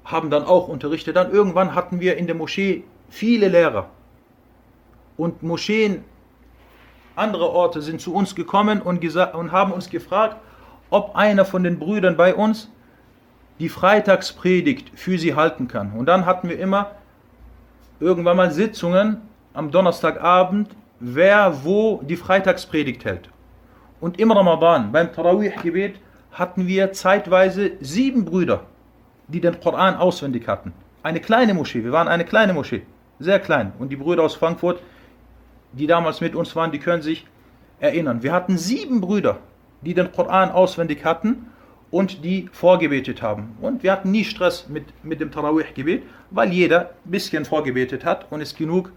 haben dann auch unterrichtet. Dann irgendwann hatten wir in der Moschee viele Lehrer. Und Moscheen, andere Orte sind zu uns gekommen und, und haben uns gefragt, ob einer von den Brüdern bei uns die Freitagspredigt für sie halten kann. Und dann hatten wir immer irgendwann mal Sitzungen am Donnerstagabend, wer wo die Freitagspredigt hält. Und im Ramadan, beim Tarawih-Gebet, hatten wir zeitweise sieben Brüder, die den Koran auswendig hatten. Eine kleine Moschee, wir waren eine kleine Moschee, sehr klein. Und die Brüder aus Frankfurt, die damals mit uns waren, die können sich erinnern. Wir hatten sieben Brüder, die den Koran auswendig hatten und die vorgebetet haben. Und wir hatten nie Stress mit, mit dem Tarawih-Gebet, weil jeder ein bisschen vorgebetet hat und es genug,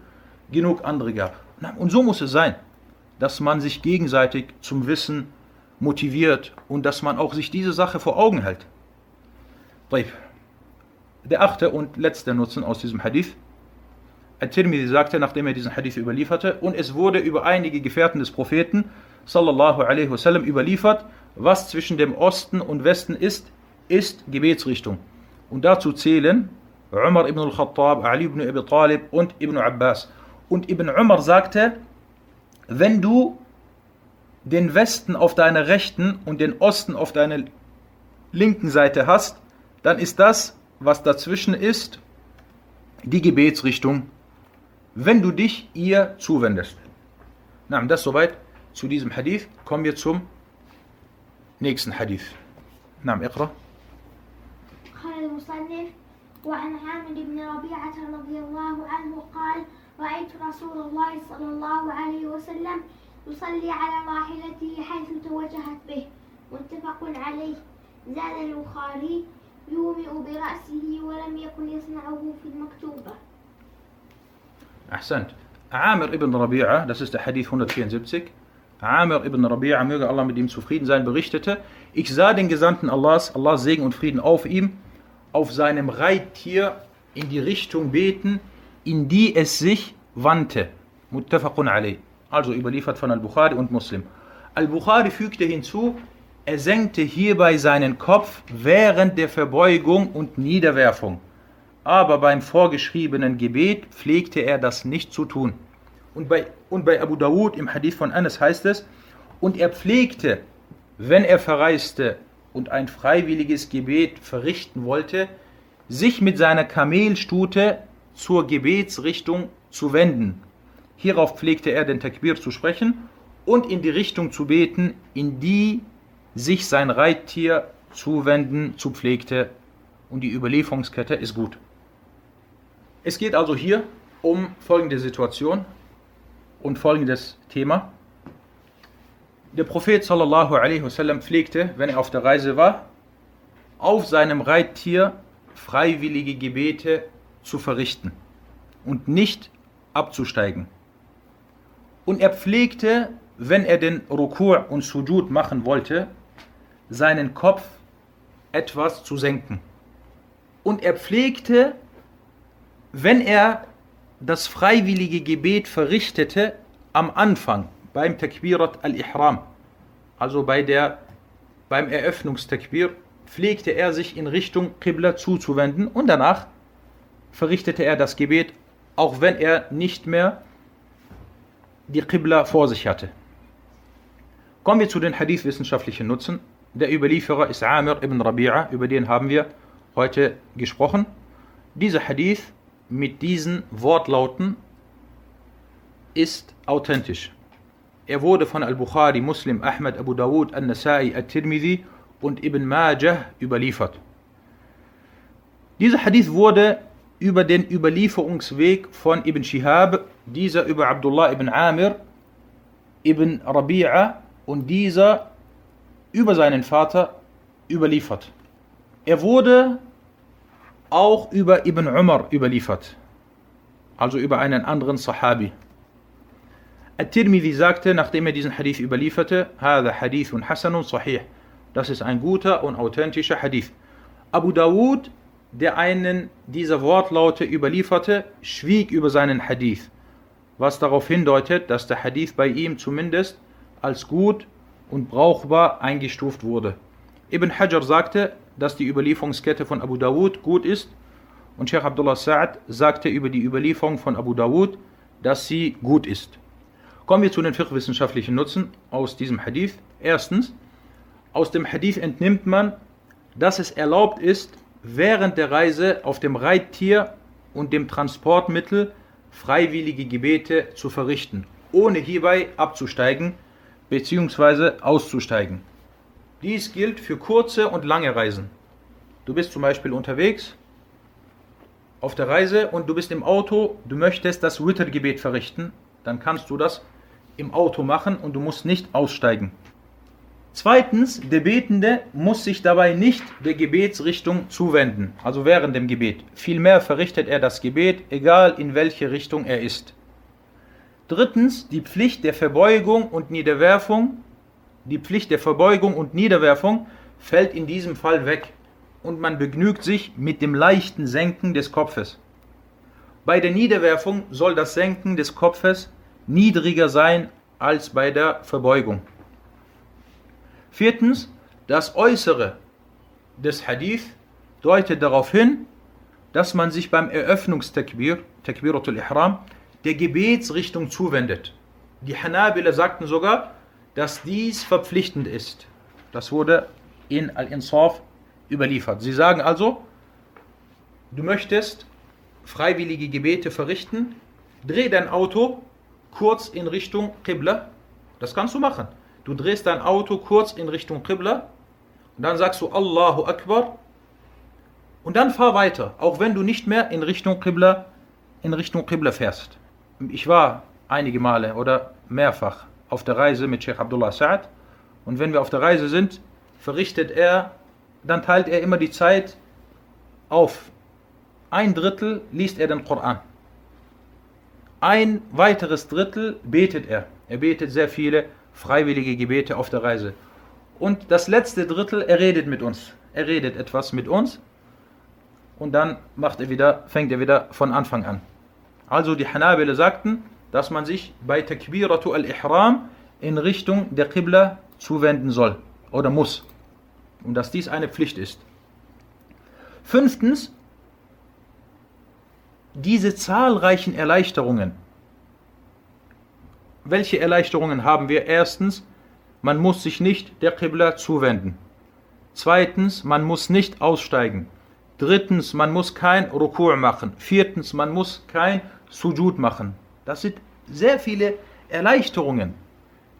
genug andere gab. Und so muss es sein, dass man sich gegenseitig zum Wissen motiviert und dass man auch sich diese Sache vor Augen hält. Der achte und letzte Nutzen aus diesem Hadith. At-Tirmidhi sagte, nachdem er diesen Hadith überlieferte, und es wurde über einige Gefährten des Propheten, sallallahu alaihi wasallam, überliefert, was zwischen dem Osten und Westen ist, ist Gebetsrichtung. Und dazu zählen Umar ibn al-Khattab, Ali ibn Abi Talib und Ibn Abbas. Und Ibn Umar sagte, wenn du den Westen auf deiner rechten und den Osten auf deiner linken Seite hast, dann ist das, was dazwischen ist, die Gebetsrichtung, wenn du dich ihr zuwendest. Na, das soweit zu diesem Hadith. Kommen wir zum nächsten Hadith. نعم اقرأ قال المصنف وعن عامر بن ربيعة رضي الله عنه قال رأيت رسول الله صلى الله عليه وسلم يصلي على راحلته حيث توجهت به متفق عليه زاد البخاري يومئ برأسه ولم يكن يصنعه في المكتوبة Ahsant. Amir ibn Rabi'a, das ist der Hadith 174. Amir ibn Rabi'a, möge Allah mit ihm zufrieden sein, berichtete, ich sah den Gesandten Allahs, Allahs Segen und Frieden auf ihm, auf seinem Reittier in die Richtung beten, in die es sich wandte. Muttafaqun alayh. Also überliefert von Al-Bukhari und Muslim. Al-Bukhari fügte hinzu, er senkte hierbei seinen Kopf während der Verbeugung und Niederwerfung aber beim vorgeschriebenen Gebet pflegte er das nicht zu tun. Und bei, und bei Abu Dawud im Hadith von Anas heißt es, und er pflegte, wenn er verreiste und ein freiwilliges Gebet verrichten wollte, sich mit seiner Kamelstute zur Gebetsrichtung zu wenden. Hierauf pflegte er den Takbir zu sprechen und in die Richtung zu beten, in die sich sein Reittier zuwenden zu pflegte. Und die Überlieferungskette ist gut. Es geht also hier um folgende Situation und folgendes Thema. Der Prophet sallallahu alaihi wasallam pflegte, wenn er auf der Reise war, auf seinem Reittier freiwillige Gebete zu verrichten und nicht abzusteigen. Und er pflegte, wenn er den Rukur und Sujud machen wollte, seinen Kopf etwas zu senken. Und er pflegte, wenn er das freiwillige Gebet verrichtete am Anfang beim Takbirat al-Ihram, also bei der, beim Eröffnungstakbir, pflegte er sich in Richtung Qibla zuzuwenden und danach verrichtete er das Gebet, auch wenn er nicht mehr die Qibla vor sich hatte. Kommen wir zu den Hadith-wissenschaftlichen Nutzen. Der Überlieferer ist Amir ibn Rabi'a, über den haben wir heute gesprochen. Dieser Hadith mit diesen Wortlauten ist authentisch. Er wurde von Al-Bukhari, Muslim, Ahmad, Abu Dawud, An-Nasai, At-Tirmidhi und Ibn Majah überliefert. Dieser Hadith wurde über den Überlieferungsweg von Ibn Shihab, dieser über Abdullah ibn Amir, ibn Rabi'a und dieser über seinen Vater überliefert. Er wurde auch über Ibn Umar überliefert, also über einen anderen Sahabi. At-Tirmidhi sagte, nachdem er diesen Hadith überlieferte, هذا حديث حسن صحيح. Das ist ein guter und authentischer Hadith. Abu Dawud, der einen dieser Wortlaute überlieferte, schwieg über seinen Hadith, was darauf hindeutet, dass der Hadith bei ihm zumindest als gut und brauchbar eingestuft wurde. Ibn Hajar sagte, dass die Überlieferungskette von Abu Dawud gut ist und Sheikh Abdullah Sa'ad sagte über die Überlieferung von Abu Dawud, dass sie gut ist. Kommen wir zu den fiqh-wissenschaftlichen Nutzen aus diesem Hadith. Erstens, aus dem Hadith entnimmt man, dass es erlaubt ist, während der Reise auf dem Reittier und dem Transportmittel freiwillige Gebete zu verrichten, ohne hierbei abzusteigen bzw. auszusteigen. Dies gilt für kurze und lange Reisen. Du bist zum Beispiel unterwegs auf der Reise und du bist im Auto, du möchtest das Wittergebet verrichten, dann kannst du das im Auto machen und du musst nicht aussteigen. Zweitens, der Betende muss sich dabei nicht der Gebetsrichtung zuwenden, also während dem Gebet. Vielmehr verrichtet er das Gebet, egal in welche Richtung er ist. Drittens, die Pflicht der Verbeugung und Niederwerfung die Pflicht der Verbeugung und Niederwerfung fällt in diesem Fall weg und man begnügt sich mit dem leichten Senken des Kopfes. Bei der Niederwerfung soll das Senken des Kopfes niedriger sein als bei der Verbeugung. Viertens, das Äußere des Hadith deutet darauf hin, dass man sich beim Eröffnungstakbir, Takbiratul Ihram, der Gebetsrichtung zuwendet. Die Hanabila sagten sogar, dass dies verpflichtend ist. Das wurde in Al-Insaf überliefert. Sie sagen also, du möchtest freiwillige Gebete verrichten, dreh dein Auto kurz in Richtung Qibla. Das kannst du machen. Du drehst dein Auto kurz in Richtung Qibla und dann sagst du Allahu Akbar und dann fahr weiter, auch wenn du nicht mehr in Richtung Qibla, in Richtung Qibla fährst. Ich war einige Male oder mehrfach auf der Reise mit Sheikh Abdullah Sa'ad. Und wenn wir auf der Reise sind, verrichtet er, dann teilt er immer die Zeit auf. Ein Drittel liest er den Koran. Ein weiteres Drittel betet er. Er betet sehr viele freiwillige Gebete auf der Reise. Und das letzte Drittel, er redet mit uns. Er redet etwas mit uns und dann macht er wieder, fängt er wieder von Anfang an. Also die Hanabele sagten, dass man sich bei Takbiratu al-Ihram in Richtung der Qibla zuwenden soll oder muss. Und dass dies eine Pflicht ist. Fünftens, diese zahlreichen Erleichterungen. Welche Erleichterungen haben wir? Erstens, man muss sich nicht der Qibla zuwenden. Zweitens, man muss nicht aussteigen. Drittens, man muss kein Rukur machen. Viertens, man muss kein Sujud machen. Das sind sehr viele Erleichterungen.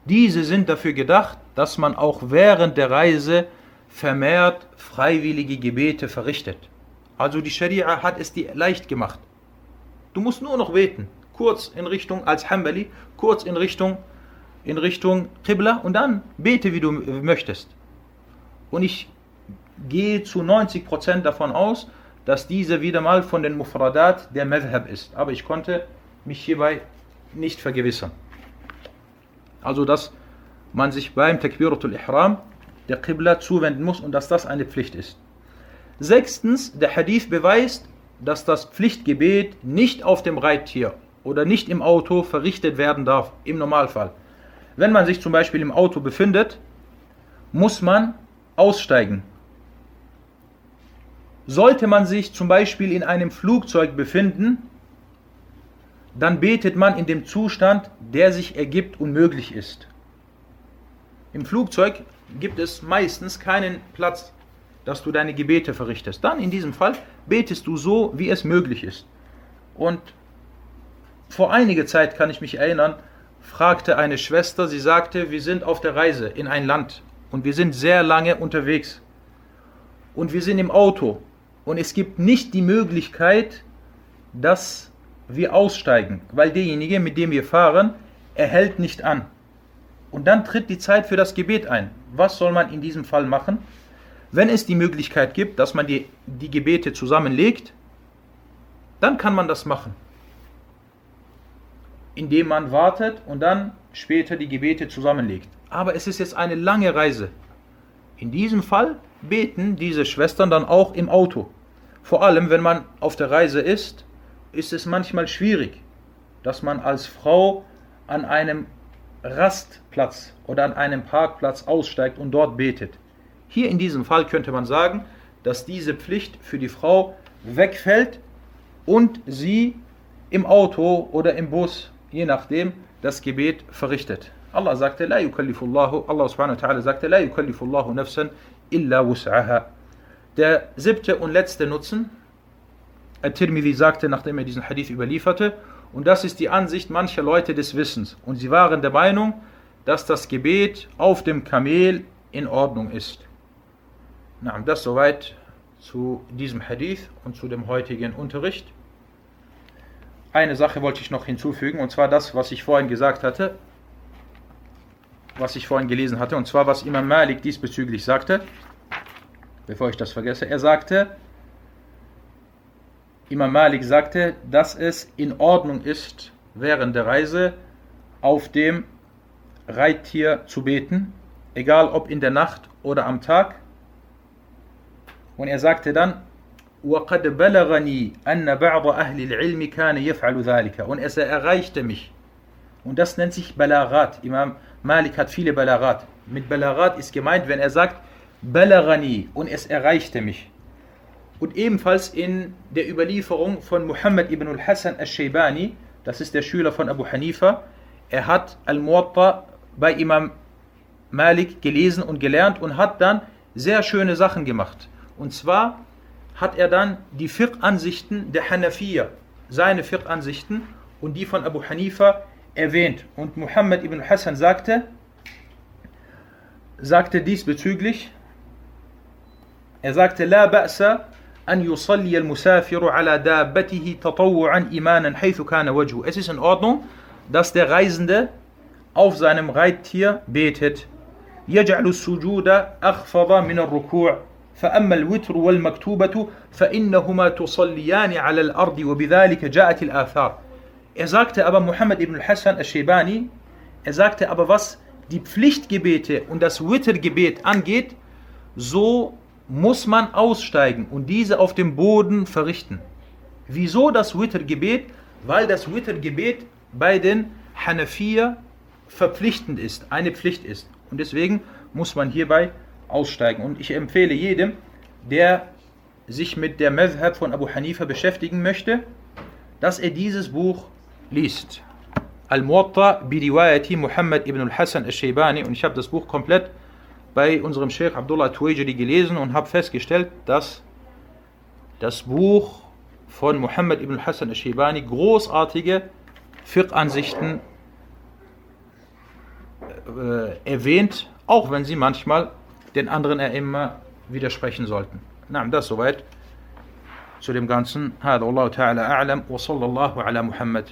Diese sind dafür gedacht, dass man auch während der Reise vermehrt freiwillige Gebete verrichtet. Also die Scharia hat es dir leicht gemacht. Du musst nur noch beten, kurz in Richtung als Hanbali, kurz in Richtung in Richtung Qibla und dann bete wie du möchtest. Und ich gehe zu 90% davon aus, dass diese wieder mal von den Mufradat der Madhab ist. Aber ich konnte mich hierbei nicht vergewissern. Also, dass man sich beim Takbiratul Ihram der Qibla zuwenden muss und dass das eine Pflicht ist. Sechstens, der Hadith beweist, dass das Pflichtgebet nicht auf dem Reittier oder nicht im Auto verrichtet werden darf, im Normalfall. Wenn man sich zum Beispiel im Auto befindet, muss man aussteigen sollte man sich zum Beispiel in einem Flugzeug befinden, dann betet man in dem Zustand, der sich ergibt und möglich ist. Im Flugzeug gibt es meistens keinen Platz, dass du deine Gebete verrichtest. Dann in diesem Fall betest du so, wie es möglich ist. Und vor einiger Zeit kann ich mich erinnern, fragte eine Schwester, sie sagte, wir sind auf der Reise in ein Land und wir sind sehr lange unterwegs. Und wir sind im Auto und es gibt nicht die Möglichkeit, dass wir aussteigen, weil derjenige, mit dem wir fahren, er hält nicht an. Und dann tritt die Zeit für das Gebet ein. Was soll man in diesem Fall machen? Wenn es die Möglichkeit gibt, dass man die, die Gebete zusammenlegt, dann kann man das machen. Indem man wartet und dann später die Gebete zusammenlegt. Aber es ist jetzt eine lange Reise. In diesem Fall beten diese Schwestern dann auch im Auto. Vor allem, wenn man auf der Reise ist, ist es manchmal schwierig, dass man als Frau an einem Rastplatz oder an einem Parkplatz aussteigt und dort betet. Hier in diesem Fall könnte man sagen, dass diese Pflicht für die Frau wegfällt und sie im Auto oder im Bus, je nachdem, das Gebet verrichtet. Allah sagte, La yukallifullahu, Allah subhanahu wa ta'ala sagte, La yukallifullahu nafsan illa wus'aha. Der siebte und letzte Nutzen, At-Tirmidhi sagte, nachdem er diesen Hadith überlieferte, und das ist die Ansicht mancher Leute des Wissens. Und sie waren der Meinung, dass das Gebet auf dem Kamel in Ordnung ist. Na, das soweit zu diesem Hadith und zu dem heutigen Unterricht. Eine Sache wollte ich noch hinzufügen, und zwar das, was ich vorhin gesagt hatte, was ich vorhin gelesen hatte, und zwar was Imam Malik diesbezüglich sagte bevor ich das vergesse. Er sagte, Imam Malik sagte, dass es in Ordnung ist, während der Reise auf dem Reittier zu beten, egal ob in der Nacht oder am Tag. Und er sagte dann, وَقَدْ بَلَغَنِي أَنَّ بَعْضَ أَهْلِ الْعِلْمِ كَانَ يَفْعَلُ ذَلِكَ Und es erreichte mich. Und das nennt sich Balagat. Imam Malik hat viele Balagat. Mit Balagat ist gemeint, wenn er sagt, Balagani und es erreichte mich. Und ebenfalls in der Überlieferung von Muhammad ibn al-Hassan al-Shaybani, das ist der Schüler von Abu Hanifa, er hat Al-Muwatta bei Imam Malik gelesen und gelernt und hat dann sehr schöne Sachen gemacht. Und zwar hat er dann die Fiqh-Ansichten der Hanafiya, seine Fiqh-Ansichten und die von Abu Hanifa erwähnt. Und Muhammad ibn Hassan sagte, sagte diesbezüglich, er sagte, لا بأس أن يصلي المسافر على دابته تطوعا إيمانا حيث كان وجهه. Es ist in Ordnung, dass der Reisende auf seinem Reittier betet. يجعل السجود أخفض من الركوع فأما الوتر والمكتوبة فإنهما تصليان على الأرض وبذلك جاءت الآثار Er sagte aber, Muhammad ibn Hassan al-Shaybani, er sagte aber, was die Pflichtgebete und das Wittergebet angeht, so muss man aussteigen und diese auf dem Boden verrichten. Wieso das Wittergebet? Weil das Wittergebet bei den Hanafiya verpflichtend ist, eine Pflicht ist. Und deswegen muss man hierbei aussteigen. Und ich empfehle jedem, der sich mit der Madhab von Abu Hanifa beschäftigen möchte, dass er dieses Buch liest. Al-Muwatta bi riwayati Muhammad ibn al-Hassan al-Shaybani und ich habe das Buch komplett bei unserem Sheikh Abdullah Tuwajiri gelesen und habe festgestellt, dass das Buch von Muhammad ibn al-Hassan al-Shaybani großartige Fiqh-Ansichten äh, erwähnt, auch wenn sie manchmal den anderen immer widersprechen sollten. Na, das soweit zu dem Ganzen. هذا والله تعالى أعلم وصلى الله على محمد